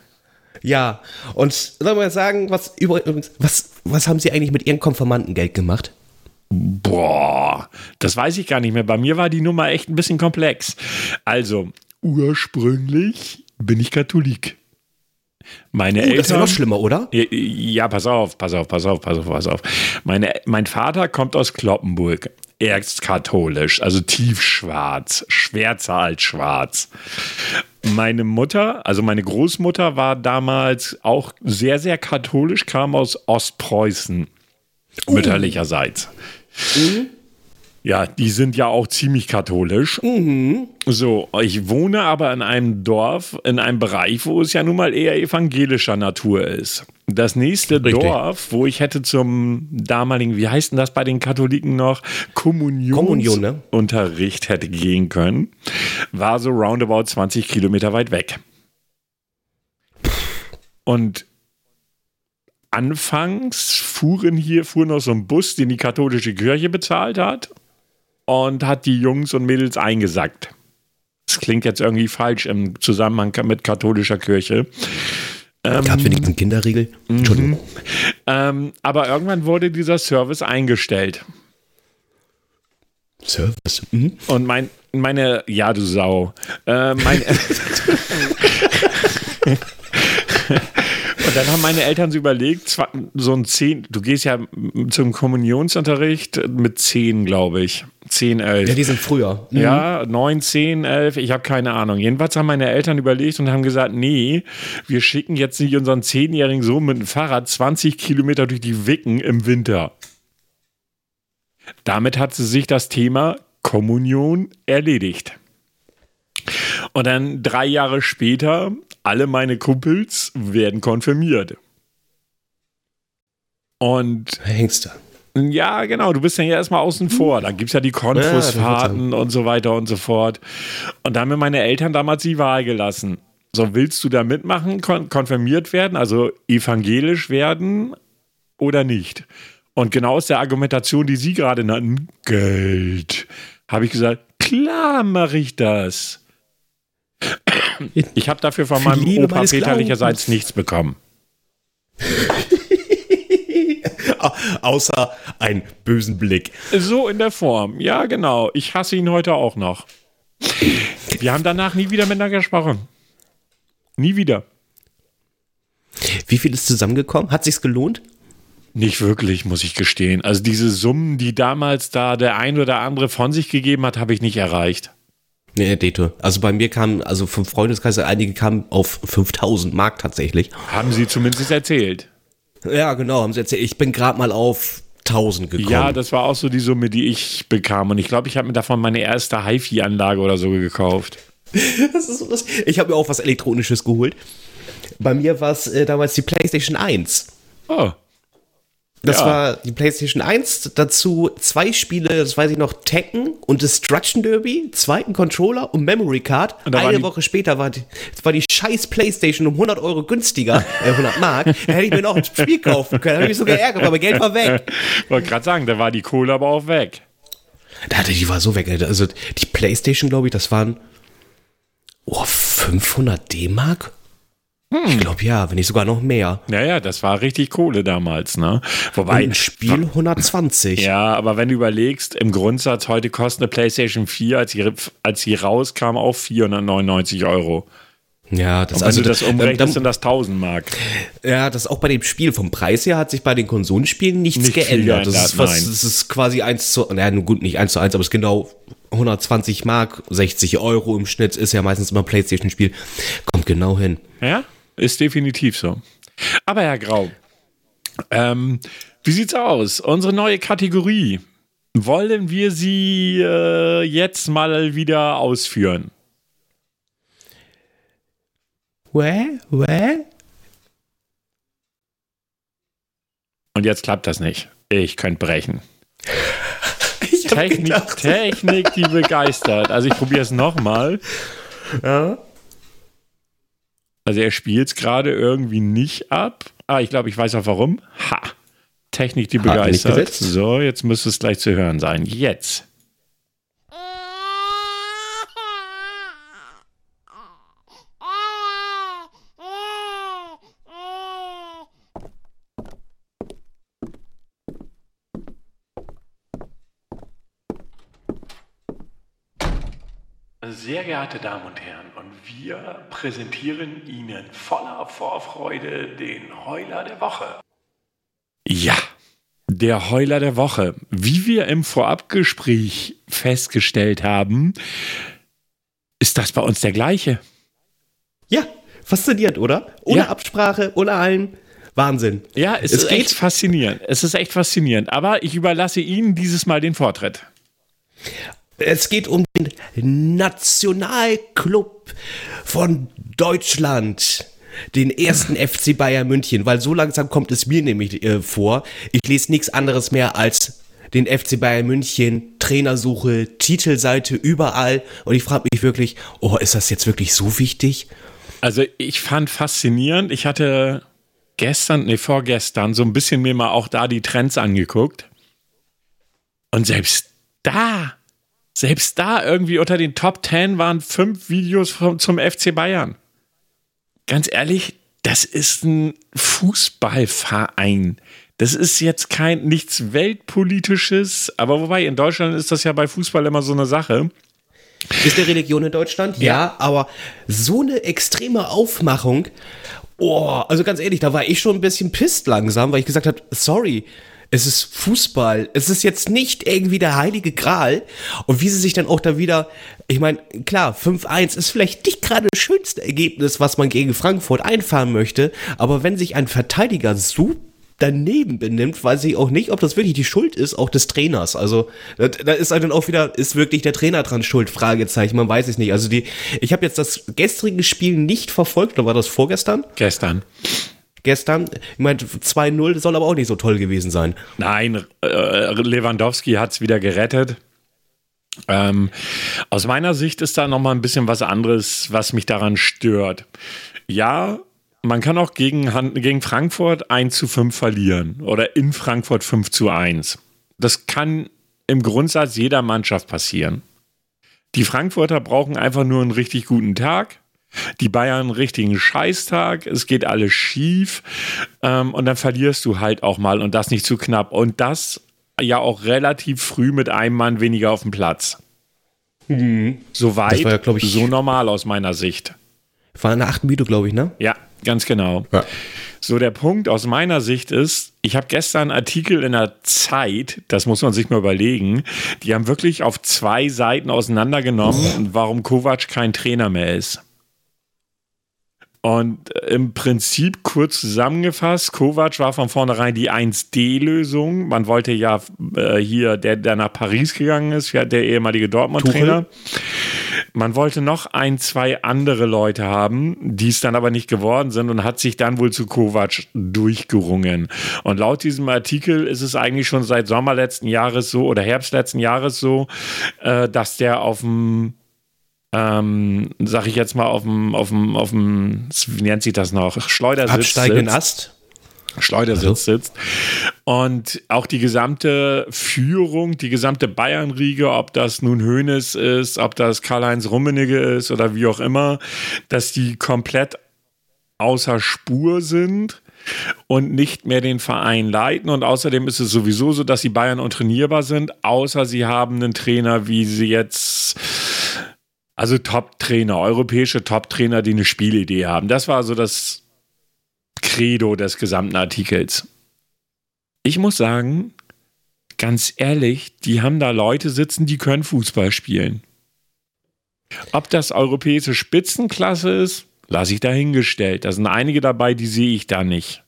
Ja, und soll man sagen, was übrigens, was, was haben Sie eigentlich mit Ihrem Konfirmandengeld gemacht? Boah, das weiß ich gar nicht mehr. Bei mir war die Nummer echt ein bisschen komplex. Also, ursprünglich bin ich Katholik. Meine Oh, das ist ja Eltern. noch schlimmer, oder? Ja, Ja, pass auf, pass auf, pass auf, pass auf, pass auf. Meine, mein Vater kommt aus Kloppenburg. Er ist katholisch, also tiefschwarz, schwärzer als schwarz. Meine Mutter, also meine Großmutter war damals auch sehr, sehr katholisch, kam aus Ostpreußen, mütterlicherseits. Ja, die sind ja auch ziemlich katholisch. So, ich wohne aber in einem Dorf, in einem Bereich, wo es ja nun mal eher evangelischer Natur ist. Das nächste Richtig. Dorf, wo ich hätte zum damaligen, wie heißt denn das bei den Katholiken noch, Kommunion, ne? Kommunionsunterricht hätte gehen können, war so roundabout 20 Kilometer weit weg. Und anfangs fuhren hier, fuhr noch so ein Bus, den die katholische Kirche bezahlt hat. Und hat die Jungs und Mädels eingesackt. Das klingt jetzt irgendwie falsch im Zusammenhang mit katholischer Kirche. Ähm, Gab wenigstens einen Kinderriegel? Mhm. Entschuldigung. Ähm, aber irgendwann wurde dieser Service eingestellt. Service? Mhm. Und mein, meine, ja, du Sau. Äh, mein, Und dann haben meine Eltern so überlegt, so ein zehn, du gehst ja zum Kommunionsunterricht mit zehn, glaube ich. Zehn, elf. Ja, die sind früher. Mhm. Ja, neun, zehn, elf, ich habe keine Ahnung. Jedenfalls haben meine Eltern überlegt und haben gesagt, nee, wir schicken jetzt nicht unseren zehnjährigen Sohn mit dem Fahrrad 20 Kilometer durch die Wicken im Winter. Damit hat sie sich das Thema Kommunion erledigt. Und dann drei Jahre später, alle meine Kumpels werden konfirmiert. Und. Hängst du. Ja, genau, du bist ja erstmal außen vor. Da gibt es ja die Konfusfahrten ja, und so weiter und so fort. Und da haben mir meine Eltern damals die Wahl gelassen. So, willst du da mitmachen, kon konfirmiert werden, also evangelisch werden oder nicht? Und genau aus der Argumentation, die Sie gerade nannten, Geld, habe ich gesagt, klar mache ich das. Ich habe dafür von meinem Opa väterlicherseits nichts bekommen. Außer einen bösen Blick. So in der Form. Ja, genau. Ich hasse ihn heute auch noch. Wir haben danach nie wieder miteinander gesprochen. Nie wieder. Wie viel ist zusammengekommen? Hat sich's gelohnt? Nicht wirklich, muss ich gestehen. Also diese Summen, die damals da der ein oder andere von sich gegeben hat, habe ich nicht erreicht. Nee, Dete. Also bei mir kamen, also vom Freundeskreis, einige kamen auf 5000 Mark tatsächlich. Haben sie zumindest erzählt. Ja, genau, haben sie erzählt. Ich bin gerade mal auf 1000 gekommen. Ja, das war auch so die Summe, die ich bekam. Und ich glaube, ich habe mir davon meine erste HiFi-Anlage oder so gekauft. das ist so das. Ich habe mir auch was Elektronisches geholt. Bei mir war es äh, damals die PlayStation 1. Oh. Das ja. war die PlayStation 1, dazu zwei Spiele, das weiß ich noch, Tekken und Destruction Derby, zweiten Controller und Memory Card. Und Eine Woche später war die, war die scheiß PlayStation um 100 Euro günstiger, äh, 100 Mark. Da hätte ich mir noch ein Spiel kaufen können. Da habe ich mich so geärgert, aber Geld war weg. Wollte gerade sagen, da war die Kohle aber auch weg. Da, die war so weg. Also die PlayStation, glaube ich, das waren oh, 500 D-Mark. Ich glaube ja, wenn nicht sogar noch mehr. Naja, das war richtig Kohle damals, ne? Wobei. ein Spiel 120. Ja, aber wenn du überlegst, im Grundsatz heute kostet eine PlayStation 4, als sie, als sie rauskam, auch 499 Euro. Ja, das Und wenn also, du das umrechnest, dann, sind das 1000 Mark. Ja, das auch bei dem Spiel vom Preis her hat sich bei den Konsolenspielen nichts nicht geändert. Das ist, was, das ist quasi eins zu, naja, nun gut, nicht eins zu eins, aber es ist genau 120 Mark, 60 Euro im Schnitt, ist ja meistens immer ein Playstation-Spiel. Kommt genau hin. Ja? Ist definitiv so. Aber Herr Grau, ähm, wie sieht's aus? Unsere neue Kategorie. Wollen wir sie äh, jetzt mal wieder ausführen? Wä? Wä? Und jetzt klappt das nicht. Ich könnte brechen. Technik, Technik, die begeistert. Also ich probiere es nochmal. Ja. Also er spielt es gerade irgendwie nicht ab. Ah, ich glaube, ich weiß auch warum. Ha! Technik, die begeistert. So, jetzt müsste es gleich zu hören sein. Jetzt. Sehr geehrte Damen und Herren, wir präsentieren Ihnen voller Vorfreude den Heuler der Woche. Ja, der Heuler der Woche. Wie wir im Vorabgespräch festgestellt haben, ist das bei uns der gleiche. Ja, faszinierend, oder? Ohne ja. Absprache, ohne allen. Wahnsinn. Ja, es, es ist geht. echt faszinierend. Es ist echt faszinierend. Aber ich überlasse Ihnen dieses Mal den Vortritt. Es geht um den Nationalclub von Deutschland. Den ersten FC Bayern München, weil so langsam kommt es mir nämlich äh, vor. Ich lese nichts anderes mehr als den FC Bayern München, Trainersuche, Titelseite überall. Und ich frage mich wirklich, oh, ist das jetzt wirklich so wichtig? Also ich fand faszinierend, ich hatte gestern, nee, vorgestern so ein bisschen mir mal auch da die Trends angeguckt. Und selbst da Selbst da irgendwie unter den Top 10 waren fünf Videos vom, zum FC Bayern. Ganz ehrlich, das ist ein Fußballverein. Das ist jetzt kein nichts weltpolitisches, aber wobei in Deutschland ist das ja bei Fußball immer so eine Sache. Ist der Religion in Deutschland? Ja. ja, aber so eine extreme Aufmachung. Oh, also ganz ehrlich, da war ich schon ein bisschen pisst langsam, weil ich gesagt habe, sorry, es ist Fußball. Es ist jetzt nicht irgendwie der heilige Gral. Und wie sie sich dann auch da wieder, ich meine, klar, 5-1 ist vielleicht nicht gerade das schönste Ergebnis, was man gegen Frankfurt einfahren möchte. Aber wenn sich ein Verteidiger so daneben benimmt, weiß ich auch nicht, ob das wirklich die Schuld ist, auch des Trainers. Also da, ist dann auch wieder, ist wirklich der Trainer dran schuld? Fragezeichen, man weiß es nicht. Also die, ich habe jetzt das gestrige Spiel nicht verfolgt, oder war das vorgestern? Gestern gestern. Ich meine, 2-0 soll aber auch nicht so toll gewesen sein. Nein, äh, Lewandowski hat es wieder gerettet. Ähm, aus meiner Sicht ist da nochmal ein bisschen was anderes, was mich daran stört. Ja, man kann auch gegen, gegen Frankfurt 1 zu 5 verlieren oder in Frankfurt 5 zu 1. Das kann im Grundsatz jeder Mannschaft passieren. Die Frankfurter brauchen einfach nur einen richtig guten Tag die Bayern einen richtigen Scheißtag, es geht alles schief ähm, und dann verlierst du halt auch mal und das nicht zu knapp. Und das ja auch relativ früh mit einem Mann weniger auf dem Platz. Mhm. Soweit, ja, so normal aus meiner Sicht. War in der achten Minute, glaube ich, ne? Ja, ganz genau. Ja. So, der Punkt aus meiner Sicht ist, ich habe gestern einen Artikel in der Zeit, das muss man sich mal überlegen, die haben wirklich auf zwei Seiten auseinandergenommen, warum Kovac kein Trainer mehr ist. Und im Prinzip kurz zusammengefasst, Kovac war von vornherein die 1D-Lösung. Man wollte ja äh, hier, der, der nach Paris gegangen ist, der ehemalige Dortmund-Trainer. Man wollte noch ein, zwei andere Leute haben, die es dann aber nicht geworden sind und hat sich dann wohl zu Kovac durchgerungen. Und laut diesem Artikel ist es eigentlich schon seit Sommer letzten Jahres so oder Herbst letzten Jahres so, äh, dass der auf dem ähm, sag ich jetzt mal, auf dem, auf dem, auf dem, wie nennt sich das noch? Schleudersitz. Absteigenden Ast. Schleudersitz also. sitzt. Und auch die gesamte Führung, die gesamte Bayern-Riege, ob das nun Hoeneß ist, ob das Karl-Heinz Rummenigge ist oder wie auch immer, dass die komplett außer Spur sind und nicht mehr den Verein leiten. Und außerdem ist es sowieso so, dass die Bayern untrainierbar sind, außer sie haben einen Trainer, wie sie jetzt also Top-Trainer, europäische Top-Trainer, die eine Spielidee haben. Das war so das Credo des gesamten Artikels. Ich muss sagen, ganz ehrlich, die haben da Leute sitzen, die können Fußball spielen. Ob das europäische Spitzenklasse ist, lasse ich dahingestellt. Da sind einige dabei, die sehe ich da nicht.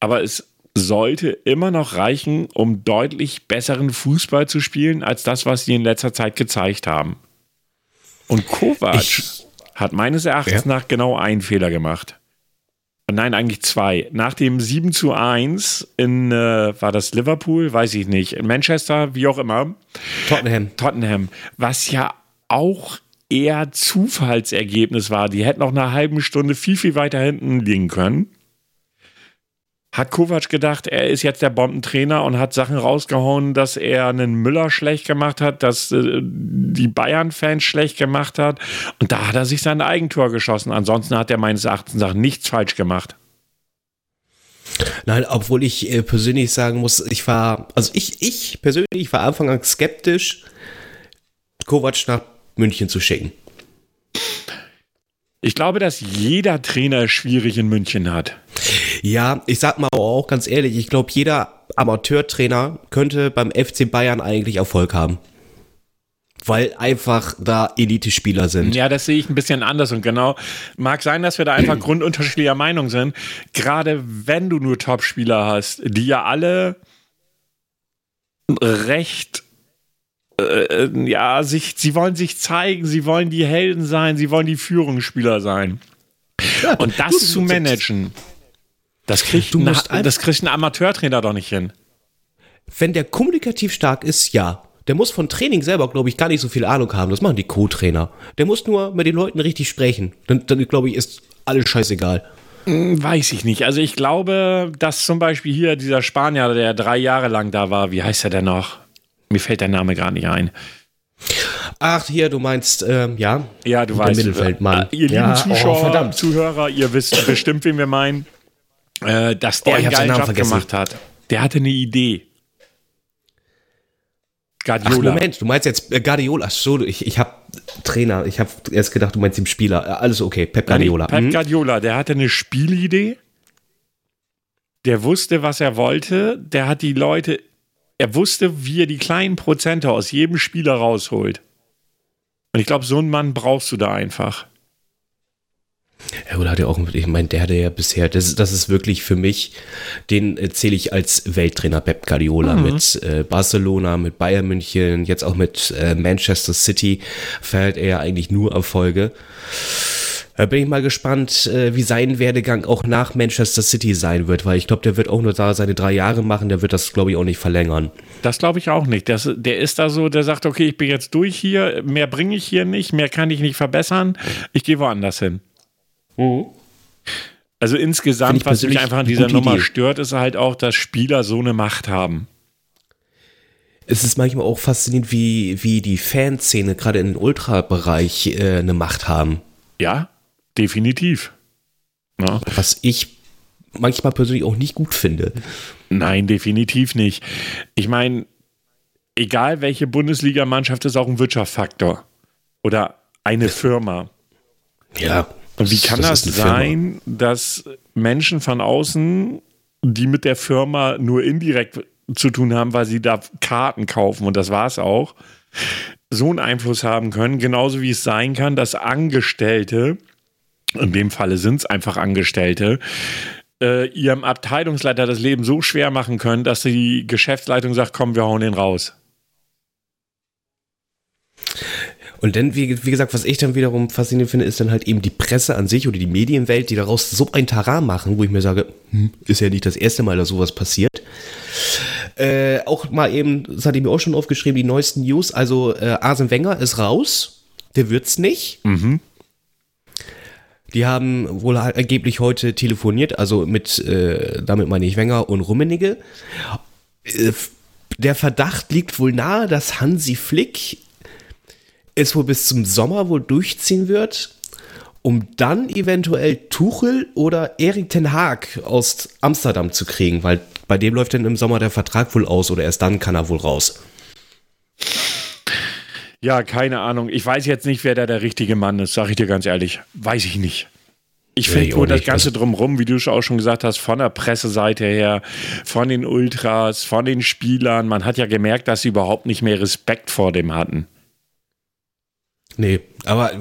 Aber es sollte immer noch reichen, um deutlich besseren Fußball zu spielen, als das, was sie in letzter Zeit gezeigt haben. Und Kovac ich, hat meines Erachtens ja? nach genau einen Fehler gemacht. Nein, eigentlich zwei. Nach dem 7 zu 1 in, äh, war das Liverpool? Weiß ich nicht. In Manchester, wie auch immer. Tottenham. Tottenham. Was ja auch eher Zufallsergebnis war. Die hätten auch eine halbe Stunde viel, viel weiter hinten liegen können hat Kovac gedacht, er ist jetzt der Bombentrainer und hat Sachen rausgehauen, dass er einen Müller schlecht gemacht hat, dass äh, die Bayern-Fans schlecht gemacht hat. Und da hat er sich sein Eigentor geschossen. Ansonsten hat er meines Erachtens nach nichts falsch gemacht. Nein, obwohl ich äh, persönlich sagen muss, ich war, also ich, ich persönlich ich war Anfang an skeptisch, Kovac nach München zu schicken. Ich glaube, dass jeder Trainer schwierig in München hat. Ja, ich sag mal auch ganz ehrlich, ich glaube, jeder Amateurtrainer könnte beim FC Bayern eigentlich Erfolg haben. Weil einfach da Elite-Spieler sind. Ja, das sehe ich ein bisschen anders und genau. Mag sein, dass wir da einfach grundunterschiedlicher Meinung sind. Gerade wenn du nur Top-Spieler hast, die ja alle recht äh, ja, sich, sie wollen sich zeigen, sie wollen die Helden sein, sie wollen die Führungsspieler sein. Ja, und das zu managen, das kriegt, ein, das kriegt ein Amateurtrainer doch nicht hin. Wenn der kommunikativ stark ist, ja. Der muss von Training selber, glaube ich, gar nicht so viel Ahnung haben. Das machen die Co-Trainer. Der muss nur mit den Leuten richtig sprechen. Dann, dann glaube ich, ist alles scheißegal. Hm, weiß ich nicht. Also ich glaube, dass zum Beispiel hier dieser Spanier, der drei Jahre lang da war, wie heißt er denn noch? Mir fällt der Name gar nicht ein. Ach, hier, du meinst, ähm, ja. Ja, du weißt. Mittelfeldmann. Äh, ihr lieben ja, Zuschauer, oh, Zuhörer, ihr wisst bestimmt, wen wir meinen, äh, dass der oh, einen geilen Job vergessen. gemacht hat. Der hatte eine Idee. Guardiola. Ach, Moment, du meinst jetzt äh, Guardiola. Ach so, ich, ich habe Trainer, ich habe erst gedacht, du meinst den Spieler. Äh, alles okay, Pep Guardiola. Pep mhm. Guardiola, der hatte eine Spielidee. Der wusste, was er wollte. Der hat die Leute, er wusste, wie er die kleinen Prozente aus jedem Spieler rausholt. Und ich glaube, so einen Mann brauchst du da einfach. Ja, oder hat er auch, ich meine, der hatte ja bisher, das, das ist wirklich für mich, den zähle ich als Welttrainer Pep Guardiola mhm. mit äh, Barcelona, mit Bayern München, jetzt auch mit äh, Manchester City feiert er ja eigentlich nur Erfolge. Da bin ich mal gespannt, äh, wie sein Werdegang auch nach Manchester City sein wird, weil ich glaube, der wird auch nur da seine drei Jahre machen, der wird das, glaube ich, auch nicht verlängern. Das glaube ich auch nicht. Das, der ist da so, der sagt, okay, ich bin jetzt durch hier, mehr bringe ich hier nicht, mehr kann ich nicht verbessern, ich gehe woanders hin. Mhm. Also insgesamt, was mich einfach an dieser Nummer Idee. stört, ist halt auch, dass Spieler so eine Macht haben. Es ist manchmal auch faszinierend, wie, wie die Fanszene gerade im Ultra-Bereich äh, eine Macht haben. Ja, definitiv. Ja. Was ich manchmal persönlich auch nicht gut finde. Nein, definitiv nicht. Ich meine, egal welche Bundesligamannschaft ist auch ein Wirtschaftsfaktor. Oder eine Firma. Ja. Und wie kann das, das sein, Firma. dass Menschen von außen, die mit der Firma nur indirekt zu tun haben, weil sie da Karten kaufen und das war es auch, so einen Einfluss haben können, genauso wie es sein kann, dass Angestellte, in dem Falle sind es einfach Angestellte, äh, ihrem Abteilungsleiter das Leben so schwer machen können, dass die Geschäftsleitung sagt, komm, wir hauen den raus. Und dann, wie, wie gesagt, was ich dann wiederum faszinierend finde, ist dann halt eben die Presse an sich oder die Medienwelt, die daraus so ein Tara machen, wo ich mir sage, hm, ist ja nicht das erste Mal, dass sowas passiert. Äh, auch mal eben, das hatte ich mir auch schon aufgeschrieben, die neuesten News. Also äh, Arsene Wenger ist raus, der wird's nicht. Mhm. Die haben wohl angeblich heute telefoniert, also mit, äh, damit meine ich Wenger und Rummenigge. Äh, der Verdacht liegt wohl nahe, dass Hansi Flick es wohl bis zum Sommer wohl durchziehen wird, um dann eventuell Tuchel oder Erik Ten Haag aus Amsterdam zu kriegen, weil bei dem läuft dann im Sommer der Vertrag wohl aus oder erst dann kann er wohl raus. Ja, keine Ahnung. Ich weiß jetzt nicht, wer da der richtige Mann ist, sag ich dir ganz ehrlich. Weiß ich nicht. Ich finde ja, nur das Ganze drumherum, wie du auch schon gesagt hast, von der Presseseite her, von den Ultras, von den Spielern. Man hat ja gemerkt, dass sie überhaupt nicht mehr Respekt vor dem hatten. Nee, aber,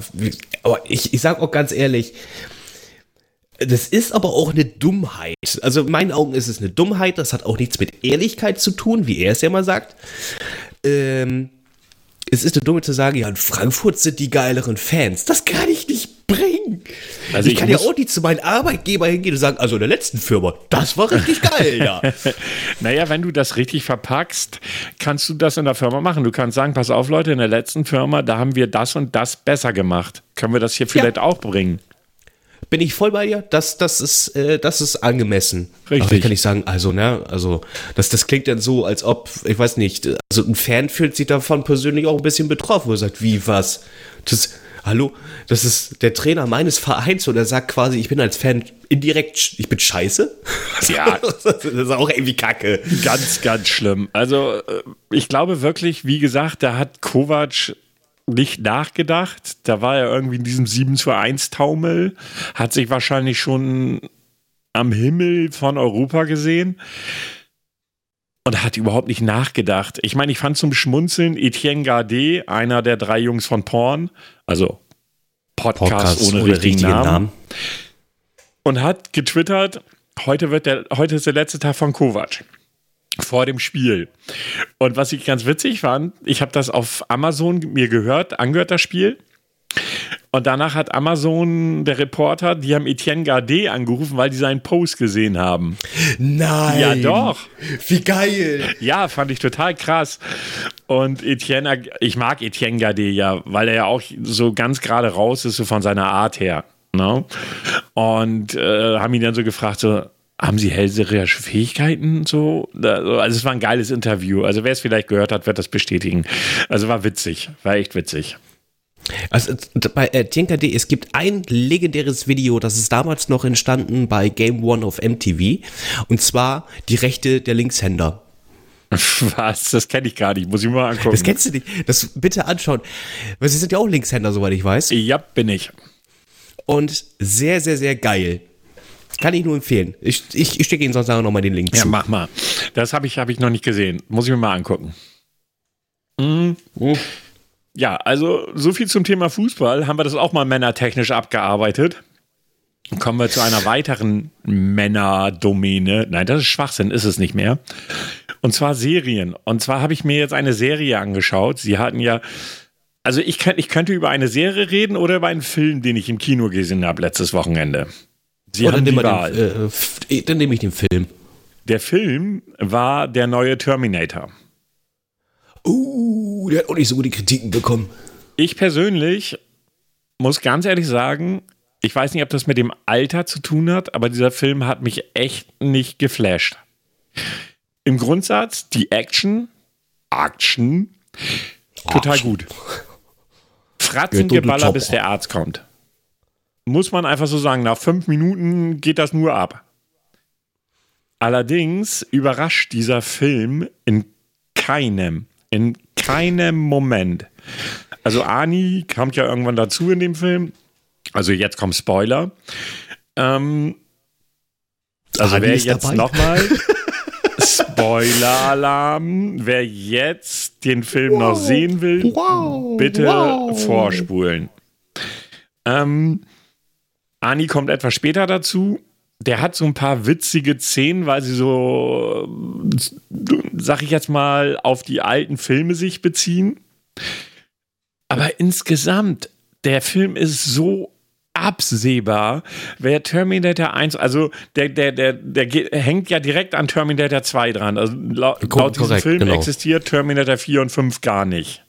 aber ich, ich sag auch ganz ehrlich, das ist aber auch eine Dummheit. Also in meinen Augen ist es eine Dummheit, das hat auch nichts mit Ehrlichkeit zu tun, wie er es ja mal sagt. Ähm, es ist eine Dumme zu sagen, ja, in Frankfurt sind die geileren Fans. Das kann ich nicht bringen. Also ich, ich kann ja auch nicht zu meinem Arbeitgeber hingehen und sagen, also in der letzten Firma, das war richtig geil, ja. naja, wenn du das richtig verpackst, kannst du das in der Firma machen. Du kannst sagen, pass auf, Leute, in der letzten Firma, da haben wir das und das besser gemacht. Können wir das hier vielleicht ja. auch bringen? bin ich voll bei dir. Das, das, ist, äh, das ist angemessen. Richtig. Aber ich kann nicht sagen, also, ne, also, das, das klingt dann so, als ob, ich weiß nicht, also ein Fan fühlt sich davon persönlich auch ein bisschen betroffen, wo er sagt, wie, was? Das, hallo, das ist der Trainer meines Vereins und er sagt quasi, ich bin als Fan indirekt, ich bin scheiße. Ja, das ist auch irgendwie kacke. Ganz, ganz schlimm. Also, äh, ich glaube wirklich, wie gesagt, da hat Kovac nicht nachgedacht. Da war er irgendwie in diesem 7 zu 1 Taumel, hat sich wahrscheinlich schon am Himmel von Europa gesehen und hat überhaupt nicht nachgedacht. Ich meine, ich fand zum Schmunzeln Etienne Gardet, einer der drei Jungs von Porn, also Podcast, Podcast ohne, ohne richtigen Namen, Namen, und hat getwittert, heute, wird der, heute ist der letzte Tag von Kovac vor dem Spiel. Und was ich ganz witzig fand, ich habe das auf Amazon mir gehört, angehört das Spiel. Und danach hat Amazon, der Reporter, die haben Etienne Gardet angerufen, weil die seinen Post gesehen haben. Nein. Ja, doch. Wie geil. Ja, fand ich total krass. Und Etienne, ich mag Etienne Gardet ja, weil er ja auch so ganz gerade raus ist, so von seiner Art her. Ne? Und äh, haben ihn dann so gefragt, so, haben sie hellseherische Fähigkeiten? So, also es war ein geiles Interview. Also wer es vielleicht gehört hat, wird das bestätigen. Also war witzig, war echt witzig. Also bei äh, Tinker.de, es gibt ein legendäres Video, das ist damals noch entstanden bei Game One auf MTV. Und zwar die Rechte der Linkshänder. Was? Das kenne ich gar nicht. Muss ich mal angucken. Das kennst du nicht. Das bitte anschauen. Weil sie sind ja auch Linkshänder, soweit ich weiß. Ja, bin ich. Und sehr, sehr, sehr geil. Kann ich nur empfehlen. Ich, ich, ich stecke Ihnen sonst auch nochmal den Link ja, zu. Ja, mach mal. Das habe ich, hab ich noch nicht gesehen. Muss ich mir mal angucken. Mhm. Uh. Ja, also so viel zum Thema Fußball. Haben wir das auch mal männertechnisch abgearbeitet. Kommen wir zu einer weiteren Männerdomäne. Nein, das ist Schwachsinn, ist es nicht mehr. Und zwar Serien. Und zwar habe ich mir jetzt eine Serie angeschaut. Sie hatten ja, also ich, kann, ich könnte über eine Serie reden oder über einen Film, den ich im Kino gesehen habe letztes Wochenende. Sie oder haben die Wahl. Den, äh, dann nehme ich den Film. Der Film war der neue Terminator. Uh, der hat auch nicht so gute Kritiken bekommen. Ich persönlich muss ganz ehrlich sagen, ich weiß nicht, ob das mit dem Alter zu tun hat, aber dieser Film hat mich echt nicht geflasht. Im Grundsatz, die Action, Action, total Action. gut. Fratzengeballer, bis der Arzt kommt. Muss man einfach so sagen, nach fünf Minuten geht das nur ab. Allerdings überrascht dieser Film in keinem, in keinem Moment. Also Ani kommt ja irgendwann dazu in dem Film. Also jetzt kommt Spoiler. Ähm, also Ani wer jetzt nochmal Spoiler-Alarm. Wer jetzt den Film wow. noch sehen will, wow. bitte wow. vorspulen. Ähm, Ani kommt etwas später dazu. Der hat so ein paar witzige Szenen, weil sie so, sag ich jetzt mal, auf die alten Filme sich beziehen. Aber insgesamt, der Film ist so absehbar, wer Terminator 1, also der, der, der, der hängt ja direkt an Terminator 2 dran. Also laut, laut diesem Film genau. existiert Terminator 4 und 5 gar nicht.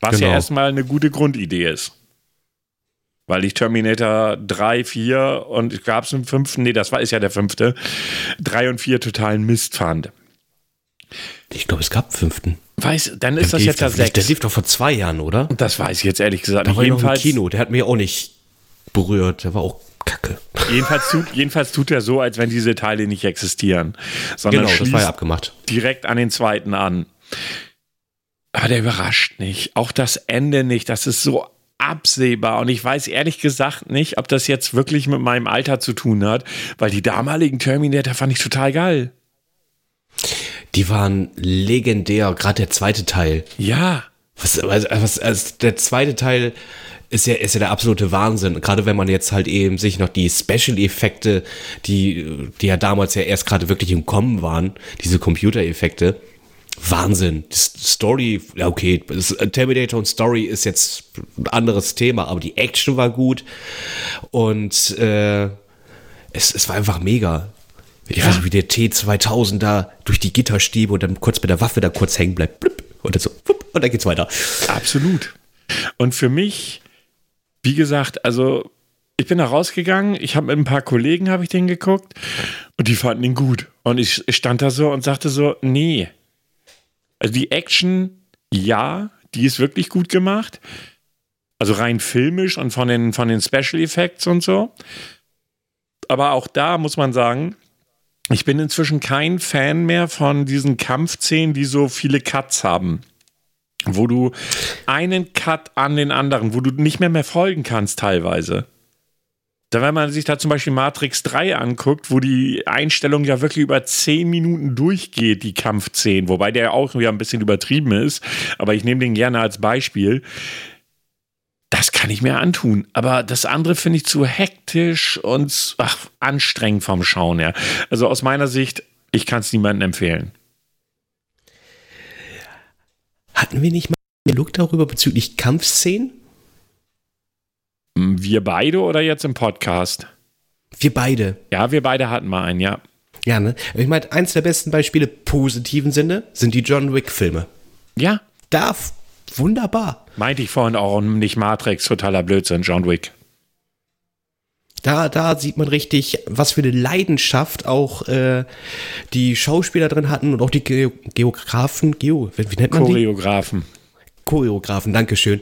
Was genau. ja erstmal eine gute Grundidee ist. Weil ich Terminator 3, 4 und gab es einen fünften, nee, das war ist ja der fünfte, 3 und 4 totalen Mist fand. Ich glaube, es gab einen fünften. Weiß, dann ist der das jetzt der sechs. Der lief doch vor zwei Jahren, oder? Das weiß ich jetzt ehrlich gesagt. Da war jedenfalls, ich noch im Kino, der hat mir auch nicht berührt. Der war auch kacke. Jedenfalls tut, jedenfalls tut er so, als wenn diese Teile nicht existieren. Sondern genau, das war ja abgemacht. Direkt an den zweiten an. Aber der überrascht nicht. Auch das Ende nicht. Das ist so absehbar. Und ich weiß ehrlich gesagt nicht, ob das jetzt wirklich mit meinem Alter zu tun hat, weil die damaligen Terminator fand ich total geil. Die waren legendär, gerade der zweite Teil. Ja. Was, also, was, also der zweite Teil ist ja, ist ja der absolute Wahnsinn. Gerade wenn man jetzt halt eben sich noch die Special-Effekte, die, die ja damals ja erst gerade wirklich im Kommen waren, diese Computereffekte, Wahnsinn. Die Story, ja okay, Terminator und Story ist jetzt ein anderes Thema, aber die Action war gut und äh, es, es war einfach mega. Ich ja. weiß nicht, wie der T2000 da durch die Gitterstäbe und dann kurz mit der Waffe da kurz hängen bleibt. Und dann so, und dann geht's weiter. Absolut. Und für mich, wie gesagt, also ich bin da rausgegangen, ich habe mit ein paar Kollegen habe ich den geguckt und die fanden ihn gut. Und ich stand da so und sagte so, nee. Also die Action, ja, die ist wirklich gut gemacht. Also rein filmisch und von den, von den Special Effects und so. Aber auch da muss man sagen, ich bin inzwischen kein Fan mehr von diesen Kampfszenen, die so viele Cuts haben. Wo du einen Cut an den anderen, wo du nicht mehr mehr folgen kannst teilweise. Da, wenn man sich da zum Beispiel Matrix 3 anguckt, wo die Einstellung ja wirklich über 10 Minuten durchgeht, die Kampfszenen, wobei der auch wieder ein bisschen übertrieben ist, aber ich nehme den gerne als Beispiel das kann ich mir antun. Aber das andere finde ich zu hektisch und ach, anstrengend vom Schauen her. Also aus meiner Sicht, ich kann es niemandem empfehlen. Hatten wir nicht mal einen Look darüber bezüglich Kampfszenen? Wir beide oder jetzt im Podcast? Wir beide. Ja, wir beide hatten mal einen, ja. Ja, ne? Ich meine, eins der besten Beispiele positiven Sinne sind die John Wick-Filme. Ja. Da wunderbar. Meinte ich vorhin auch nicht Matrix, totaler Blödsinn, John Wick. Da, da sieht man richtig, was für eine Leidenschaft auch äh, die Schauspieler drin hatten und auch die Ge Geografen, Geo, wie, wie nennt man Choreografen. Choreografen, Dankeschön.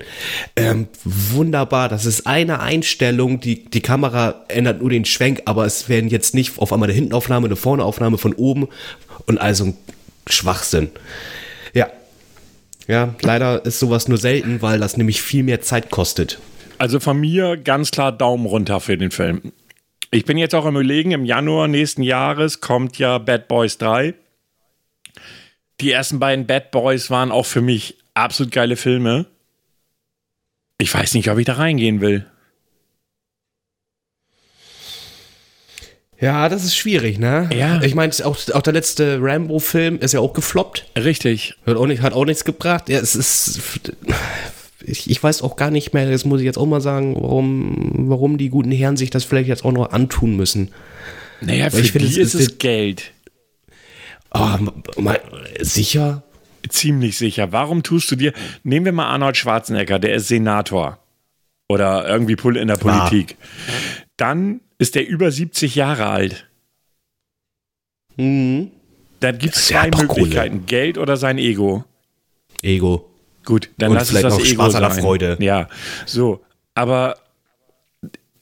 Ähm, wunderbar, das ist eine Einstellung, die, die Kamera ändert nur den Schwenk, aber es werden jetzt nicht auf einmal eine Hintenaufnahme, eine Vorneaufnahme von oben und also ein Schwachsinn. Ja. Ja, leider ist sowas nur selten, weil das nämlich viel mehr Zeit kostet. Also von mir ganz klar Daumen runter für den Film. Ich bin jetzt auch im Überlegen, im Januar nächsten Jahres kommt ja Bad Boys 3. Die ersten beiden Bad Boys waren auch für mich absolut geile Filme. Ich weiß nicht, ob ich da reingehen will. Ja, das ist schwierig, ne? Ja. Ich meine, auch, auch der letzte Rambo-Film ist ja auch gefloppt. Richtig. Hat auch, nicht, hat auch nichts gebracht. Ja, es ist. Ich, ich weiß auch gar nicht mehr, das muss ich jetzt auch mal sagen, warum, warum die guten Herren sich das vielleicht jetzt auch noch antun müssen. Naja, für ich finde, die es ist ist- es Geld. Oh, mal, sicher? Ziemlich sicher. Warum tust du dir. Nehmen wir mal Arnold Schwarzenegger, der ist Senator. Oder irgendwie in der. Politik. Dann ist der über 70 Jahre alt. Mhm. Dann gibt es zwei doch Kohle. Möglichkeiten: Geld oder sein Ego. Ego. Gut, dann Und lass es das noch Ego Spaß an der sein. Freude. Ja, so. Aber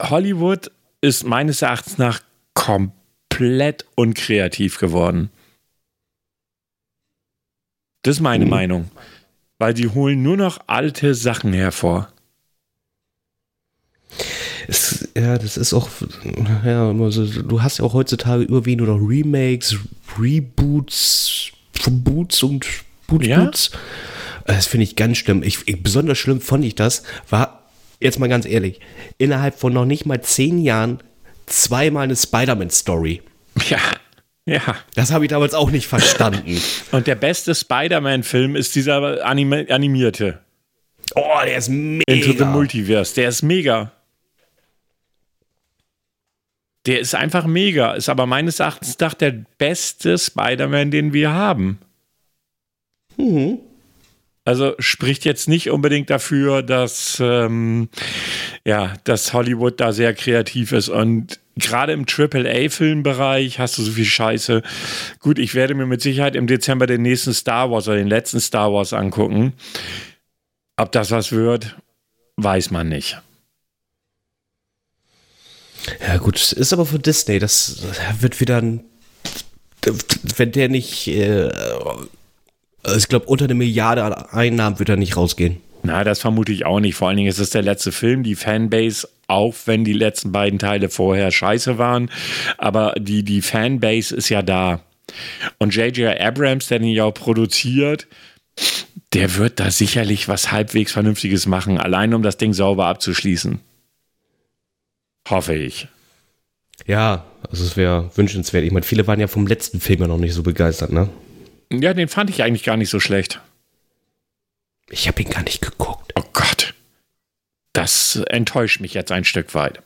Hollywood ist meines Erachtens nach komplett unkreativ geworden. Das ist meine Mhm. Meinung. Weil die holen nur noch alte Sachen hervor. Es, ja, das ist auch, ja, immer so, du hast ja auch heutzutage überwiegend nur noch Remakes, Reboots, Boots und Boots, Ja? Boots. Das finde ich ganz schlimm. Ich, ich, besonders schlimm fand ich das, war, jetzt mal ganz ehrlich, innerhalb von noch nicht mal zehn Jahren zweimal eine Spider-Man-Story. Ja, ja. Das habe ich damals auch nicht verstanden. Und der beste Spider-Man-Film ist dieser anime animierte. Oh, der ist mega. Into the Multiverse. Der ist mega. Der ist einfach mega. Ist aber meines Erachtens nach der beste Spider-Man, den wir haben. Mhm. Also spricht jetzt nicht unbedingt dafür, dass, ähm, ja, dass Hollywood da sehr kreativ ist. Und gerade im AAA-Filmbereich hast du so viel Scheiße. Gut, ich werde mir mit Sicherheit im Dezember den nächsten Star Wars oder den letzten Star Wars angucken. Ob das was wird, weiß man nicht. Ja, gut, ist aber für Disney, das wird wieder ein. Wenn der nicht, äh, ich glaube, unter eine Milliarde an Einnahmen wird er nicht rausgehen. Na, das vermute ich auch nicht. Vor allen Dingen ist es der letzte Film. Die Fanbase, auch wenn die letzten beiden Teile vorher scheiße waren, aber die, die Fanbase ist ja da. Und J.J. Abrams, der den ja auch produziert, der wird da sicherlich was halbwegs Vernünftiges machen, allein um das Ding sauber abzuschließen. Hoffe ich. Ja, also es wäre wünschenswert. Ich meine, viele waren ja vom letzten Film ja noch nicht so begeistert, ne? Ja, den fand ich eigentlich gar nicht so schlecht. Ich habe ihn gar nicht geguckt. Oh Gott. Das enttäuscht mich jetzt ein Stück weit.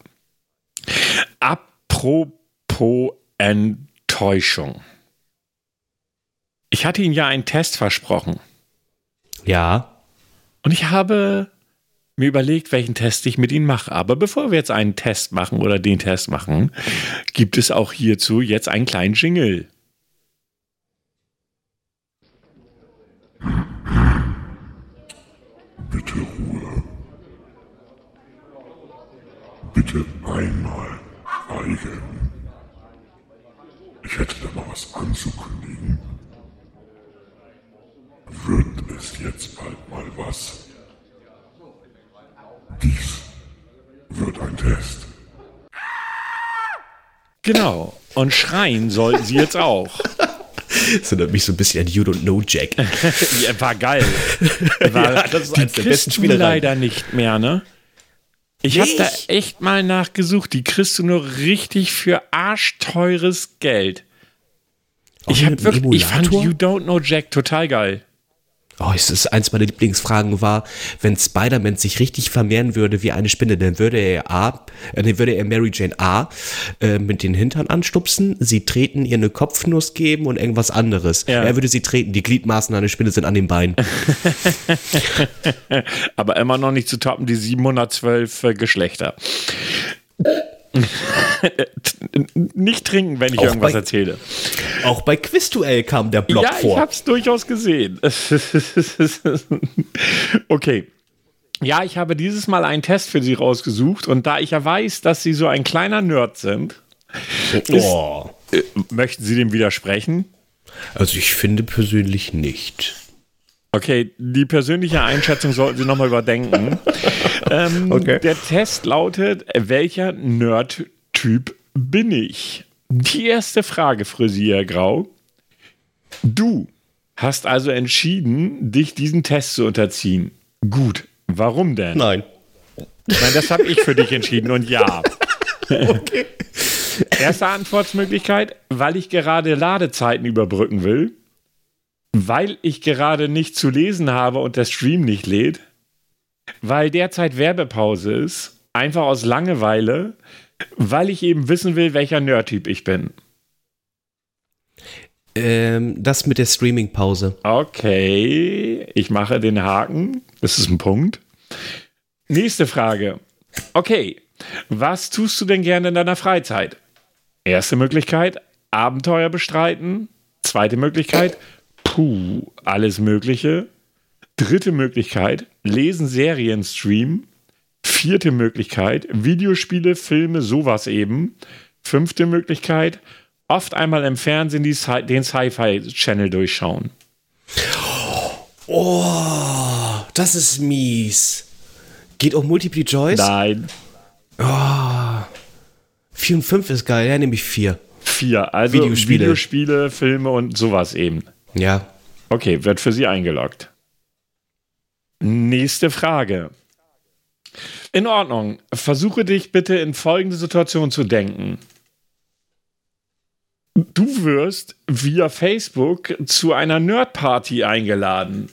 Apropos Enttäuschung. Ich hatte Ihnen ja einen Test versprochen. Ja. Und ich habe mir überlegt, welchen Test ich mit Ihnen mache. Aber bevor wir jetzt einen Test machen oder den Test machen, gibt es auch hierzu jetzt einen kleinen Jingle. Bitte Ruhe. Bitte einmal schweigen. Ich hätte da mal was anzukündigen. Wird es jetzt bald mal was? Dies wird ein Test. Genau. Und schreien sollten Sie jetzt auch. Das erinnert mich so ein bisschen an You Don't Know Jack. Ja, war geil. War, Ja, das ist die eins der besten du Spielereien. leider nicht mehr, ne? Ich habe da echt mal nachgesucht. Die kriegst du nur richtig für arschteures Geld. Ich Auch habe mit einem wirklich, ich fand? You Don't Know Jack total geil. Oh, es ist eins meiner Lieblingsfragen war, wenn Spider-Man sich richtig vermehren würde wie eine Spinne, dann würde er A, äh, dann würde er Mary Jane A äh, mit den Hintern anstupsen, sie treten, ihr eine Kopfnuss geben und irgendwas anderes. Ja. Er würde sie treten, die Gliedmaßen einer Spinne sind an den Beinen. Aber immer noch nicht zu toppen, die 712 äh, Geschlechter. Nicht trinken, wenn ich auch irgendwas bei, erzähle. Auch bei Quizduell kam der Blog ja, vor. Ja, ich hab's durchaus gesehen. okay. Ja, ich habe dieses Mal einen Test für Sie rausgesucht und da ich ja weiß, dass Sie so ein kleiner Nerd sind, oh. ist, äh, möchten Sie dem widersprechen? Also ich finde persönlich nicht. Okay, die persönliche Einschätzung sollten Sie nochmal überdenken. ähm, okay. Der Test lautet, welcher Nerd-Typ bin ich? Die erste Frage, Frisier Grau. Du hast also entschieden, dich diesen Test zu unterziehen. Gut. Warum denn? Nein. Nein, das habe ich für dich entschieden und ja. okay. Erste Antwortmöglichkeit, weil ich gerade Ladezeiten überbrücken will weil ich gerade nicht zu lesen habe und der Stream nicht lädt, weil derzeit Werbepause ist, einfach aus Langeweile, weil ich eben wissen will, welcher Nerdtyp ich bin. Ähm, das mit der Streaming-Pause. Okay, ich mache den Haken. Das ist ein Punkt. Nächste Frage. Okay, was tust du denn gerne in deiner Freizeit? Erste Möglichkeit, Abenteuer bestreiten. Zweite Möglichkeit, Puh, alles Mögliche. Dritte Möglichkeit, lesen, Serien, streamen. Vierte Möglichkeit, Videospiele, Filme, sowas eben. Fünfte Möglichkeit, oft einmal im Fernsehen die, den Sci-Fi-Channel durchschauen. Oh, das ist mies. Geht auch Multiple Choice? Nein. Oh, 4 und 5 ist geil, ja, nämlich 4. 4, also Videospiele. Videospiele, Filme und sowas eben. Ja. Okay, wird für Sie eingeloggt. Nächste Frage. In Ordnung. Versuche dich bitte in folgende Situation zu denken. Du wirst via Facebook zu einer Nerdparty eingeladen.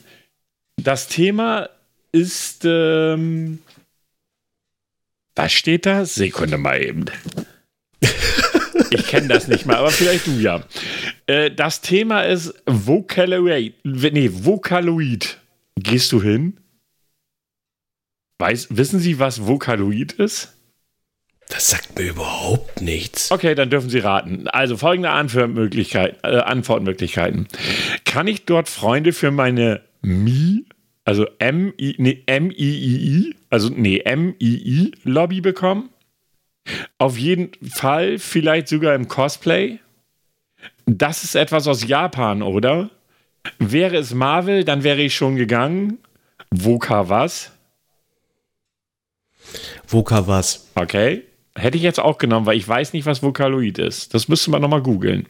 Das Thema ist. Ähm, was steht da? Sekunde mal eben. Ich kenne das nicht mal, aber vielleicht du ja. Äh, das Thema ist Vocaloid. Nee, Vocaloid. Gehst du hin? Weiß, wissen Sie, was Vocaloid ist? Das sagt mir überhaupt nichts. Okay, dann dürfen Sie raten. Also folgende Antwortmöglichkeit, äh, Antwortmöglichkeiten. Kann ich dort Freunde für meine Mi, also M-I, nee, M-I-I-I, also nee, M-I-I-Lobby bekommen? Auf jeden Fall, vielleicht sogar im Cosplay. Das ist etwas aus Japan, oder? Wäre es Marvel, dann wäre ich schon gegangen. Voka was? Voka was? Okay. Hätte ich jetzt auch genommen, weil ich weiß nicht, was Vocaloid ist. Das müsste man nochmal googeln.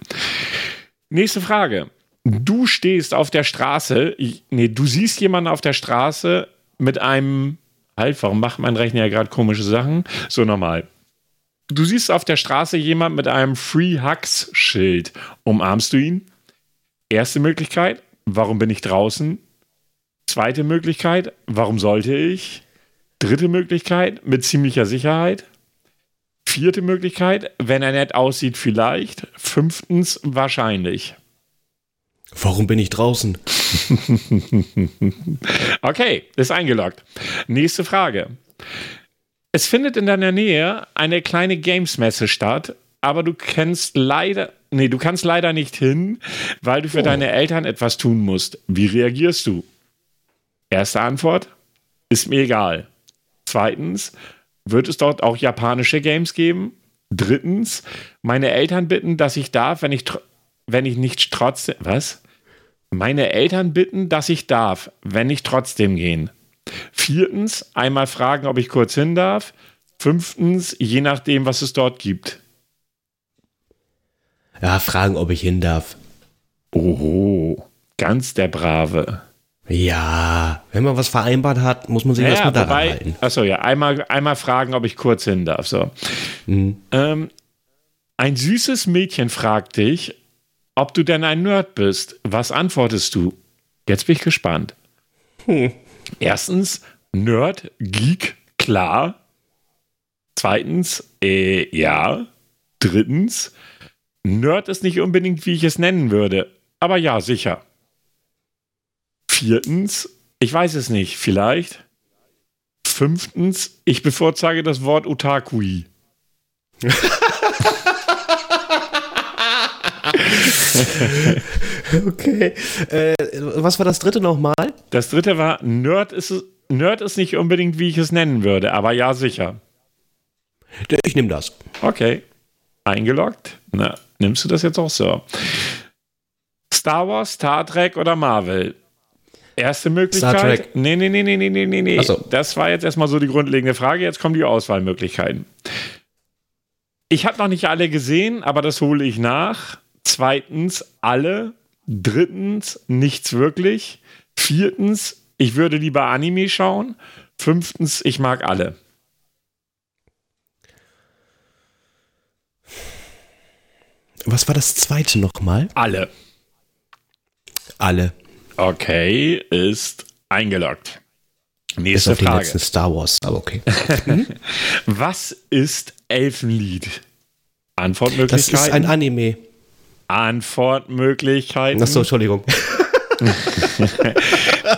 Nächste Frage. Du stehst auf der Straße, ich, nee, du siehst jemanden auf der Straße mit einem, halt, warum macht mein Rechner ja gerade komische Sachen? So normal. Du siehst auf der Straße jemand mit einem Free Hugs Schild. Umarmst du ihn? Erste Möglichkeit, warum bin ich draußen? Zweite Möglichkeit, warum sollte ich? Dritte Möglichkeit, mit ziemlicher Sicherheit. Vierte Möglichkeit, wenn er nett aussieht, vielleicht. Fünftens, wahrscheinlich. Warum bin ich draußen? okay, ist eingeloggt. Nächste Frage. Es findet in deiner Nähe eine kleine Games-Messe statt, aber du kennst leider, nee, du kannst leider nicht hin, weil du für oh. deine Eltern etwas tun musst. Wie reagierst du? Erste Antwort: Ist mir egal. Zweitens: Wird es dort auch japanische Games geben? Drittens: Meine Eltern bitten, dass ich darf, wenn ich, wenn ich nicht trotzdem. Was? Meine Eltern bitten, dass ich darf, wenn ich trotzdem gehen. Viertens, einmal fragen, ob ich kurz hin darf. Fünftens, je nachdem, was es dort gibt. Ja, fragen, ob ich hin darf. Oho, ganz der Brave. Ja, wenn man was vereinbart hat, muss man sich naja, erstmal daran wobei, halten. Achso, ja, einmal, einmal fragen, ob ich kurz hin darf. So. Mhm. Ähm, ein süßes Mädchen fragt dich, ob du denn ein Nerd bist. Was antwortest du? Jetzt bin ich gespannt. Hm. Erstens, Nerd, Geek, klar. Zweitens, äh, ja. Drittens, Nerd ist nicht unbedingt, wie ich es nennen würde, aber ja, sicher. Viertens, ich weiß es nicht, vielleicht. Fünftens, ich bevorzuge das Wort Otakui. okay. Äh, was war das dritte nochmal? Das dritte war, Nerd ist, Nerd ist nicht unbedingt, wie ich es nennen würde, aber ja, sicher. Ich nehme das. Okay. Eingeloggt. Na, nimmst du das jetzt auch so? Star Wars, Star Trek oder Marvel? Erste Möglichkeit. Star Trek. Nee, nee, nee, nee, nee, nee, nee. So. Das war jetzt erstmal so die grundlegende Frage. Jetzt kommen die Auswahlmöglichkeiten. Ich habe noch nicht alle gesehen, aber das hole ich nach. Zweitens, alle. Drittens, nichts wirklich. Viertens, ich würde lieber Anime schauen. Fünftens, ich mag alle. Was war das zweite nochmal? Alle. Alle. Okay, ist eingeloggt. Nächste Bis auf Frage. Den Star Wars, aber okay. Was ist Elfenlied? Antwortmöglichkeiten. Das ist ein Anime. Antwortmöglichkeiten. Achso, Entschuldigung.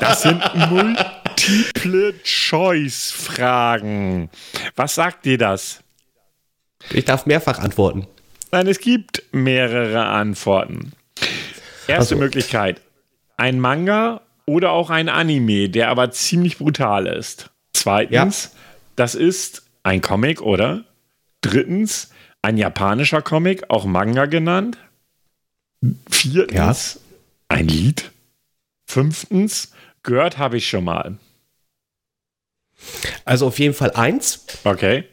das sind multiple Choice-Fragen. Was sagt dir das? Ich darf mehrfach antworten. Nein, es gibt mehrere Antworten. Erste so. Möglichkeit: ein Manga oder auch ein Anime, der aber ziemlich brutal ist. Zweitens, ja. das ist ein Comic, oder? Drittens, ein japanischer Comic, auch Manga genannt. Viertens, ja. ein Lied. Fünftens, gehört habe ich schon mal. Also auf jeden Fall eins. Okay.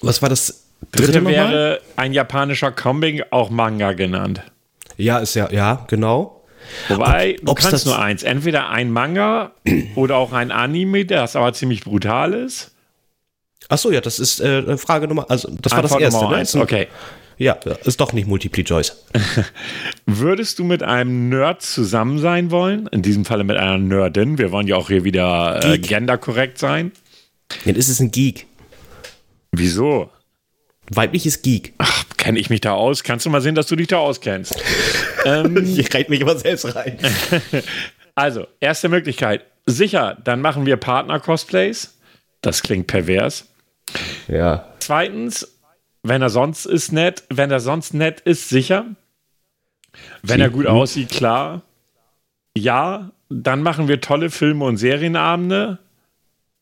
Was war das dritte? Dritte wäre ein japanischer Comic, auch Manga genannt. Ja, ist ja, ja, genau. Wobei, Ob, du kannst das nur eins. Entweder ein Manga oder auch ein Anime, das aber ziemlich brutal ist. Achso, ja, das ist äh, Frage Nummer, also das war Antwort das erste, Nummer ne? Eins. Okay. Ja, ist doch nicht Multiple Choice. Würdest du mit einem Nerd zusammen sein wollen? In diesem Falle mit einer Nerdin. Wir wollen ja auch hier wieder äh, genderkorrekt sein. Dann ist es ein Geek. Wieso? Weibliches Geek. Ach, kenne ich mich da aus? Kannst du mal sehen, dass du dich da auskennst? ähm, ich reite mich immer selbst rein. also, erste Möglichkeit. Sicher, dann machen wir Partner-Cosplays. Das klingt pervers. Ja. Zweitens, wenn er sonst ist nett, wenn er sonst nett ist, sicher. Wenn er gut aussieht, klar. Ja, dann machen wir tolle Filme und Serienabende.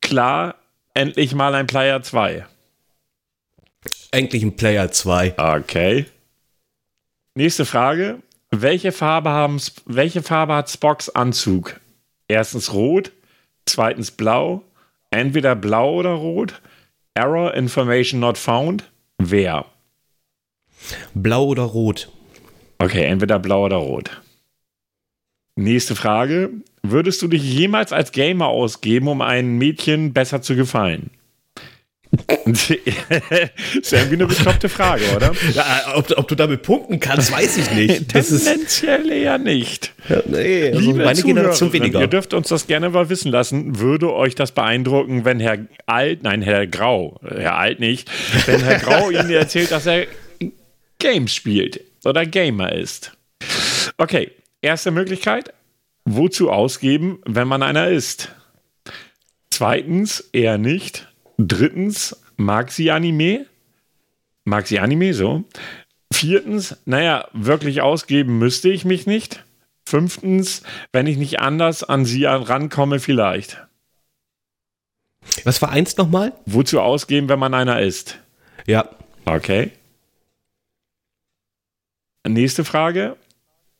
Klar, endlich mal ein Player 2. Endlich ein Player 2. Okay. Nächste Frage. Welche Farbe, haben, welche Farbe hat Spocks Anzug? Erstens rot, zweitens blau, entweder blau oder rot. Error, Information not found. Wer? Blau oder rot? Okay, entweder blau oder rot. Nächste Frage. Würdest du dich jemals als Gamer ausgeben, um einem Mädchen besser zu gefallen? ist irgendwie eine bekloppte Frage, oder? Ja, ob, ob, du damit punkten kannst, weiß ich nicht. Das Tendenziell eher nicht. Ja, nee, also Liebe meine Generation weniger. Ihr dürft uns das gerne mal wissen lassen. Würde euch das beeindrucken, wenn Herr Alt, nein, Herr Grau, Herr Alt nicht, wenn Herr Grau Ihnen erzählt, dass er Games spielt oder Gamer ist? Okay, erste Möglichkeit. Wozu ausgeben, wenn man einer ist? Zweitens, eher nicht. Drittens, mag sie Anime? Mag sie Anime so? Viertens, naja, wirklich ausgeben müsste ich mich nicht. Fünftens, wenn ich nicht anders an sie rankomme, vielleicht. Was war eins nochmal? Wozu ausgeben, wenn man einer ist? Ja. Okay. Nächste Frage.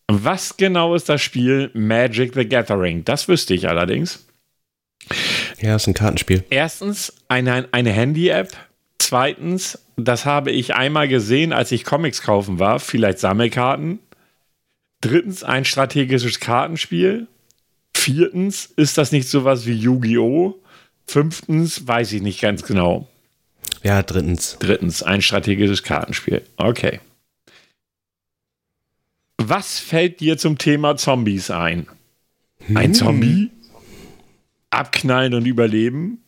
Was genau ist das Spiel Magic the Gathering? Das wüsste ich allerdings. Ja, ist ein Kartenspiel. Erstens eine, eine Handy-App. Zweitens, das habe ich einmal gesehen, als ich Comics kaufen war, vielleicht Sammelkarten. Drittens, ein strategisches Kartenspiel. Viertens, ist das nicht sowas wie Yu-Gi-Oh! Fünftens, weiß ich nicht ganz genau. Ja, drittens. Drittens, ein strategisches Kartenspiel. Okay. Was fällt dir zum Thema Zombies ein? Ein hm. Zombie? Abknallen und Überleben.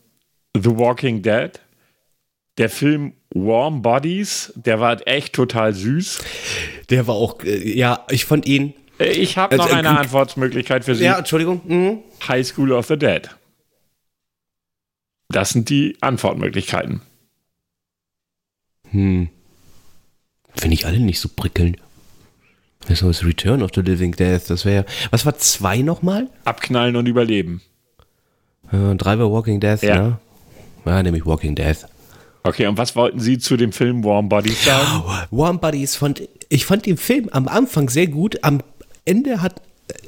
The Walking Dead. Der Film Warm Bodies, der war echt total süß. Der war auch, äh, ja, ich fand ihn. Äh, ich habe noch äh, eine äh, Antwortmöglichkeit für Sie. Ja, Entschuldigung. Mhm. High School of the Dead. Das sind die Antwortmöglichkeiten. Hm. Finde ich alle nicht so prickelnd. Das ist Return of the Living Death. Das wäre. Was war zwei nochmal? Abknallen und überleben. Äh, drei war Walking Death, Ja. ne? Ja, nämlich Walking Death. Okay, und was wollten Sie zu dem Film Warm Bodies sagen? Warm Buddies fand ich fand den Film am Anfang sehr gut. Am Ende hat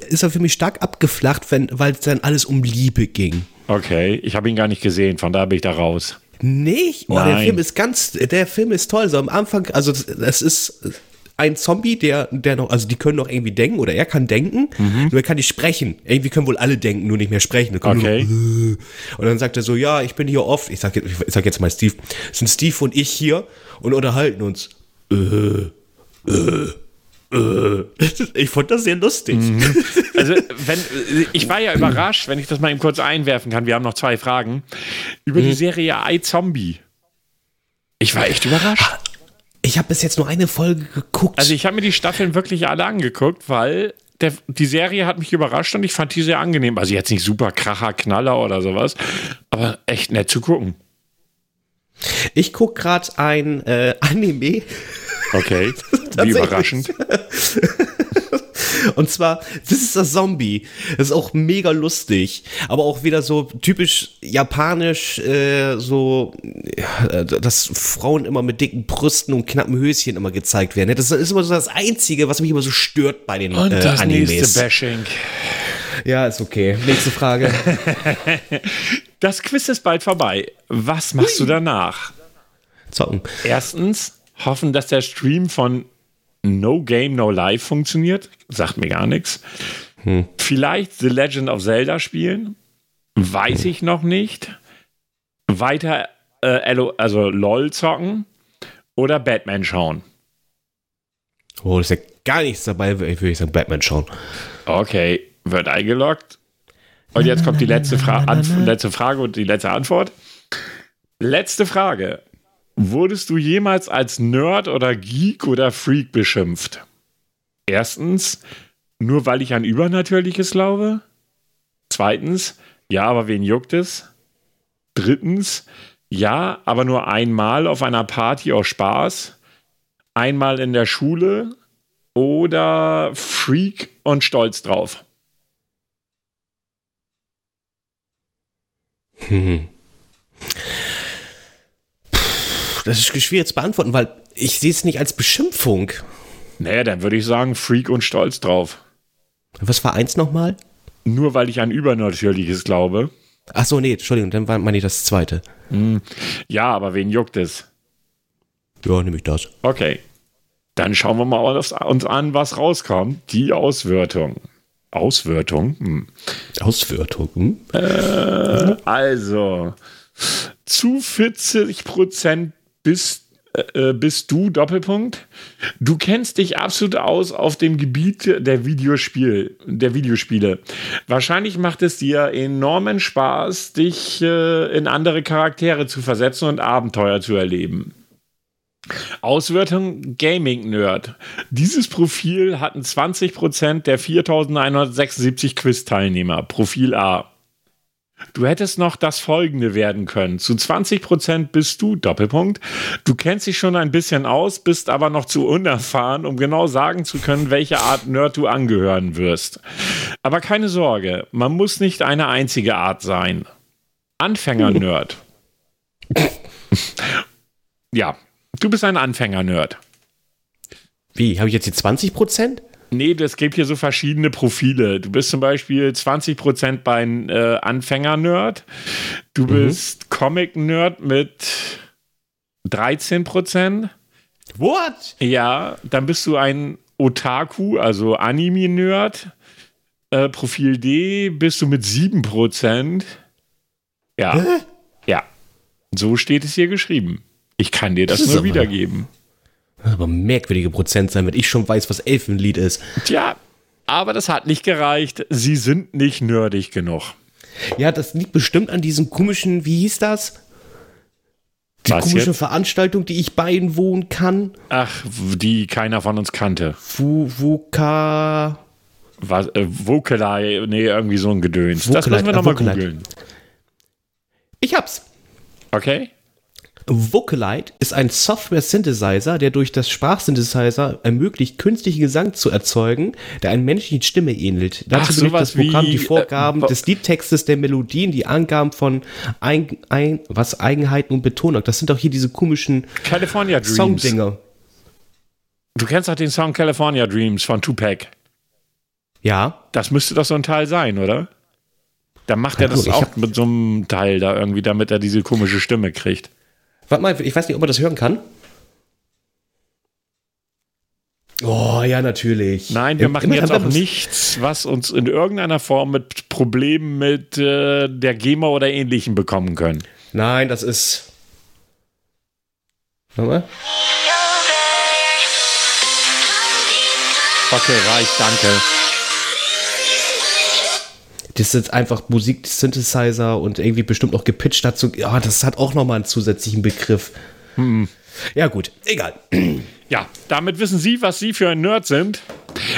ist er für mich stark abgeflacht, wenn, weil es dann alles um Liebe ging. Okay, ich habe ihn gar nicht gesehen, von da bin ich da raus. Nicht? Oh, der Nein. Film ist ganz, der Film ist toll. So am Anfang, also das ist ein Zombie, der, der noch, also die können noch irgendwie denken oder er kann denken, nur er kann nicht sprechen. Irgendwie können wohl alle denken, nur nicht mehr sprechen. Okay. Nur, und dann sagt er so, ja, ich bin hier oft, ich sag, jetzt- ich sag jetzt mal Steve, sind Steve und ich hier und unterhalten uns. Äh, äh, äh. Ich fand das sehr lustig. Also, wenn, ich war ja überrascht, wenn ich das mal eben kurz einwerfen kann. Wir haben noch zwei Fragen. Über die Serie iZombie. Ich war echt überrascht. Ich habe bis jetzt nur eine Folge geguckt. Also, ich habe mir die Staffeln wirklich alle angeguckt, weil der, die Serie hat mich überrascht und ich fand die sehr angenehm. Also, jetzt nicht super Kracher, Knaller oder sowas, aber echt nett zu gucken. ich guck gerade ein äh, Anime. Okay. Wie überraschend. Und zwar, das ist das Zombie. Das ist auch mega lustig. Aber auch wieder so typisch japanisch, äh, so, ja, dass Frauen immer mit dicken Brüsten und knappen Höschen immer gezeigt werden. Das ist immer so das Einzige, was mich immer so stört bei den Und äh, das Animes. nächste Bashing. ja, ist okay. Nächste Frage. Das Quiz ist bald vorbei. Was machst du danach? Zocken. Erstens, hoffen, dass der Stream von No Game No Life funktioniert. Sagt mir gar nichts. Vielleicht The Legend of Zelda spielen. Weiß ich noch nicht. Weiter äh, also LOL zocken. Oder Batman schauen. Oh, das ist ja gar nichts dabei, würde ich sagen, Batman schauen. Okay, wird eingeloggt. Und jetzt kommt die letzte, Fra letzte Frage und die letzte Antwort. Letzte Frage. Wurdest du jemals als Nerd oder Geek oder Freak beschimpft? Erstens, nur weil ich an Übernatürliches glaube? Zweitens, ja, aber wen juckt es? Drittens, ja, aber nur einmal auf einer Party aus Spaß? Einmal in der Schule? Oder Freak und stolz drauf? Das ist schwierig zu beantworten, weil ich sehe es nicht als Beschimpfung. Naja, dann würde ich sagen, Freak und stolz drauf. Was war eins nochmal? Nur weil ich an Übernatürliches glaube. Ach so, nee, Entschuldigung, dann war meine ich das zweite. Ja, aber wen juckt es? Ja, nehme ich das. Okay. Dann schauen wir mal uns an, was rauskommt. Die Auswertung. Auswertung? Hm. Auswertung. Hm? Also, zu 40 Prozent bist, äh, bist du, Doppelpunkt. Du kennst dich absolut aus auf dem Gebiet der, Videospiel, der Videospiele. Wahrscheinlich macht es dir enormen Spaß, dich äh, in andere Charaktere zu versetzen und Abenteuer zu erleben. Auswertung Gaming Nerd. Dieses Profil hatten 20% der 4176 Quiz-Teilnehmer. Profil A. Du hättest noch das folgende werden können. Zu 20% bist du, Doppelpunkt. Du kennst dich schon ein bisschen aus, bist aber noch zu unerfahren, um genau sagen zu können, welche Art Nerd du angehören wirst. Aber keine Sorge, man muss nicht eine einzige Art sein. Anfänger-Nerd. ja, du bist ein Anfänger-Nerd. Wie, habe ich jetzt die 20 Prozent? Nee, es gibt hier so verschiedene Profile. Du bist zum Beispiel 20% bei äh, Anfänger-Nerd. Du bist Comic-Nerd mit 13%. What? Ja, dann bist du ein Otaku, also Anime-Nerd. Äh, Profil D bist du mit 7%. Ja. Ja. So steht es hier geschrieben. Ich kann dir das, Das nur wiedergeben. Das ist aber merkwürdige Prozent sein, wenn ich schon weiß, was Elfenlied ist. Tja, aber das hat nicht gereicht. Sie sind nicht nerdig genug. Ja, das liegt bestimmt an diesem komischen, wie hieß das? Die Was komische jetzt? Veranstaltung, die ich beiwohnen kann. Ach, die keiner von uns kannte. Wu, Wuka. Was, äh, Vokalei, nee, irgendwie so ein Gedöns. das Vocalite, müssen wir nochmal googeln. Ich hab's. Okay? Vocalite ist ein Software-Synthesizer, der durch das Sprachsynthesizer ermöglicht, künstlichen Gesang zu erzeugen, der einer menschlichen Stimme ähnelt. Dazu benötigt das Programm wie, die Vorgaben äh, des Liedtextes, der Melodien, die Angaben von ein, ein, was Eigenheiten und Betonung. Das sind doch hier diese komischen California Dreams. Songdinger. Du kennst doch den Song California Dreams von Tupac. Ja, Das müsste doch so ein Teil sein, oder? Dann macht er das ich auch mit so einem Teil da irgendwie, damit er diese komische Stimme kriegt. Warte mal, ich weiß nicht, ob man das hören kann. Oh, ja, natürlich. Nein, wir machen immer jetzt auch nichts, was uns in irgendeiner Form mit Problemen mit äh, der GEMA oder Ähnlichem bekommen können. Nein, das ist. Warte mal. Okay, reicht, danke. Das ist einfach Musik, Synthesizer und irgendwie bestimmt noch gepitcht dazu. Ja, das hat auch nochmal einen zusätzlichen Begriff. Hm. Ja, gut, egal. Ja, damit wissen Sie, was Sie für ein Nerd sind.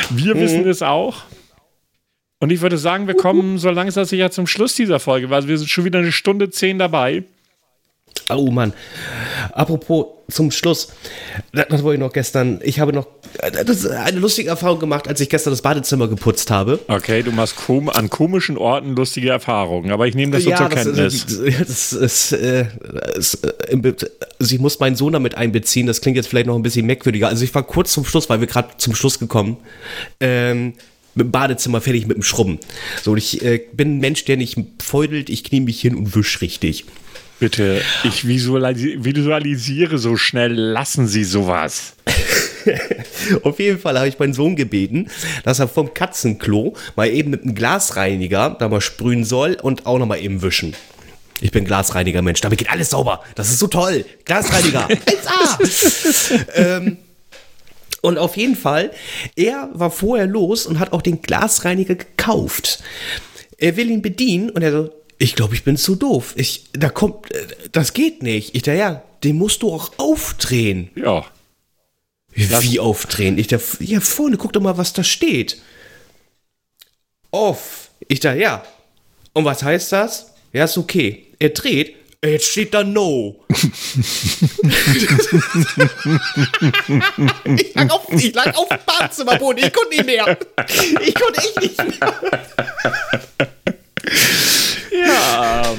Wir Mhm. wissen es auch. Und ich würde sagen, wir kommen so langsam sicher zum Schluss dieser Folge, weil wir sind schon wieder eine Stunde zehn dabei. Oh Mann. Apropos zum Schluss, das, das wollte ich noch gestern. Ich habe noch das ist eine lustige Erfahrung gemacht, als ich gestern das Badezimmer geputzt habe. Okay, du machst kom an komischen Orten lustige Erfahrungen, aber ich nehme das so zur das, Kenntnis. das, äh, das, äh, also ich muss meinen Sohn damit einbeziehen. Das klingt jetzt vielleicht noch ein bisschen merkwürdiger. Also ich war kurz zum Schluss, weil wir gerade zum Schluss gekommen. Ähm, mit dem Badezimmer fertig mit dem Schrubben. So, und ich äh, bin ein Mensch, der nicht feudelt. Ich knie mich hin und wisch richtig. Bitte, ich visualisi visualisiere so schnell, lassen Sie sowas. Auf jeden Fall habe ich meinen Sohn gebeten, dass er vom Katzenklo mal eben mit einem Glasreiniger da mal sprühen soll und auch noch mal eben wischen. Ich bin Glasreiniger Mensch, damit geht alles sauber. Das ist so toll. Glasreiniger. 1A. ähm, und auf jeden Fall, er war vorher los und hat auch den Glasreiniger gekauft. Er will ihn bedienen und er so, ich glaube, ich bin zu doof. Ich, da kommt, äh, das geht nicht. Ich da ja, den musst du auch aufdrehen. Ja. Wie aufdrehen? Ich da, ja, vorne, guck doch mal, was da steht. Off. Ich da, ja. Und was heißt das? Ja, ist okay. Er dreht. Jetzt steht da No. ich, lag auf, ich lag auf dem Badezimmerboden. Ich konnte nicht mehr. Ich konnte echt nicht mehr. Ja.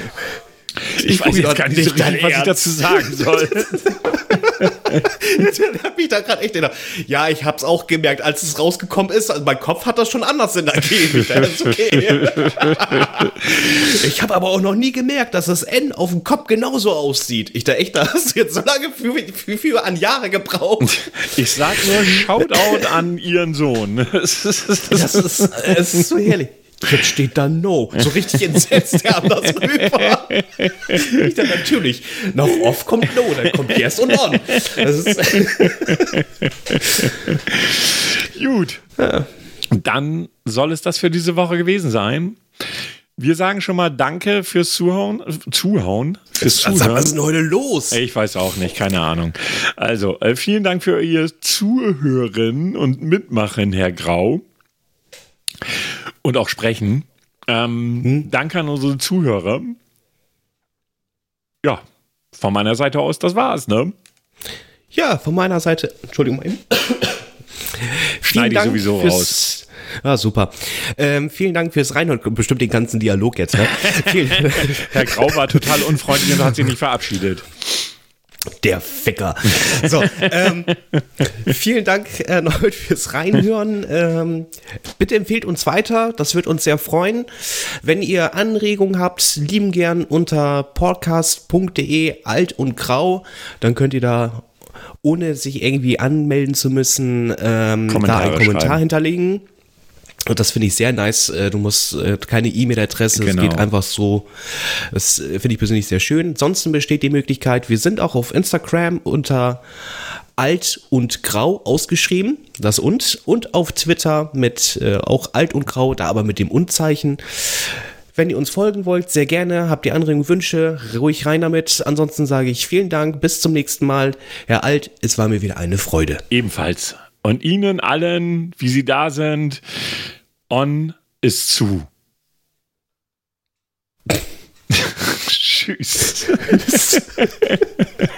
Ich, weiß guck jetzt gar nicht so richtig, was ich dazu sagen soll. Der hat mich da gerade echt gedacht. Ja, ich hab's auch gemerkt, als es rausgekommen ist. Also mein Kopf hat das schon anders in. Das ist okay. ich habe aber auch noch nie gemerkt, dass das N auf dem Kopf genauso aussieht. Ich da echt, da hast du jetzt so lange für, für, für an Jahre gebraucht. Ich sag nur Shoutout an Ihren Sohn. Das ist- Das ist so herrlich. Jetzt steht da No. So richtig entsetzt der anders rüber. Ich dachte natürlich, noch off kommt No, dann kommt Yes und On. Das ist, Gut. Dann soll es das für diese Woche gewesen sein. Wir sagen schon mal Danke fürs Zuhauen. Zuhauen? Fürs was, was ist Zuhören. denn heute los? Ich weiß auch nicht, keine Ahnung. Also, äh, vielen Dank für Ihr Zuhören und Mitmachen, Herr Grau. Und auch sprechen. Ähm, Danke an unsere Zuhörer. Ja, von meiner Seite aus, das war's, ne? Ja, von meiner Seite, Entschuldigung mal eben. Schneide ich sowieso raus. Ah, super. Ähm, vielen Dank fürs Reinhören. Bestimmt den ganzen Dialog jetzt. Ne? Herr Grau war total unfreundlich und hat sich nicht verabschiedet. Der Ficker. So, ähm, vielen Dank erneut fürs Reinhören. Ähm, bitte empfehlt uns weiter, das wird uns sehr freuen. Wenn ihr Anregungen habt, lieben gern unter podcast.de alt und grau, dann könnt ihr da ohne sich irgendwie anmelden zu müssen, ähm, da einen Kommentar hinterlegen. Und das finde ich sehr nice. Äh, Du musst äh, keine E-Mail-Adresse, es Genau. geht einfach so. Das äh, finde ich persönlich sehr schön. Ansonsten besteht die Möglichkeit, wir sind auch auf Instagram unter alt und grau ausgeschrieben, das und, und auf Twitter mit äh, auch alt und grau, da aber mit dem und-Zeichen. Wenn ihr uns folgen wollt, sehr gerne. Habt ihr Anregungen, Wünsche, ruhig rein damit. Ansonsten sage ich vielen Dank, bis zum nächsten Mal. Herr Alt, es war mir wieder eine Freude. Ebenfalls. Und Ihnen allen, wie Sie da sind, on ist zu. Tschüss.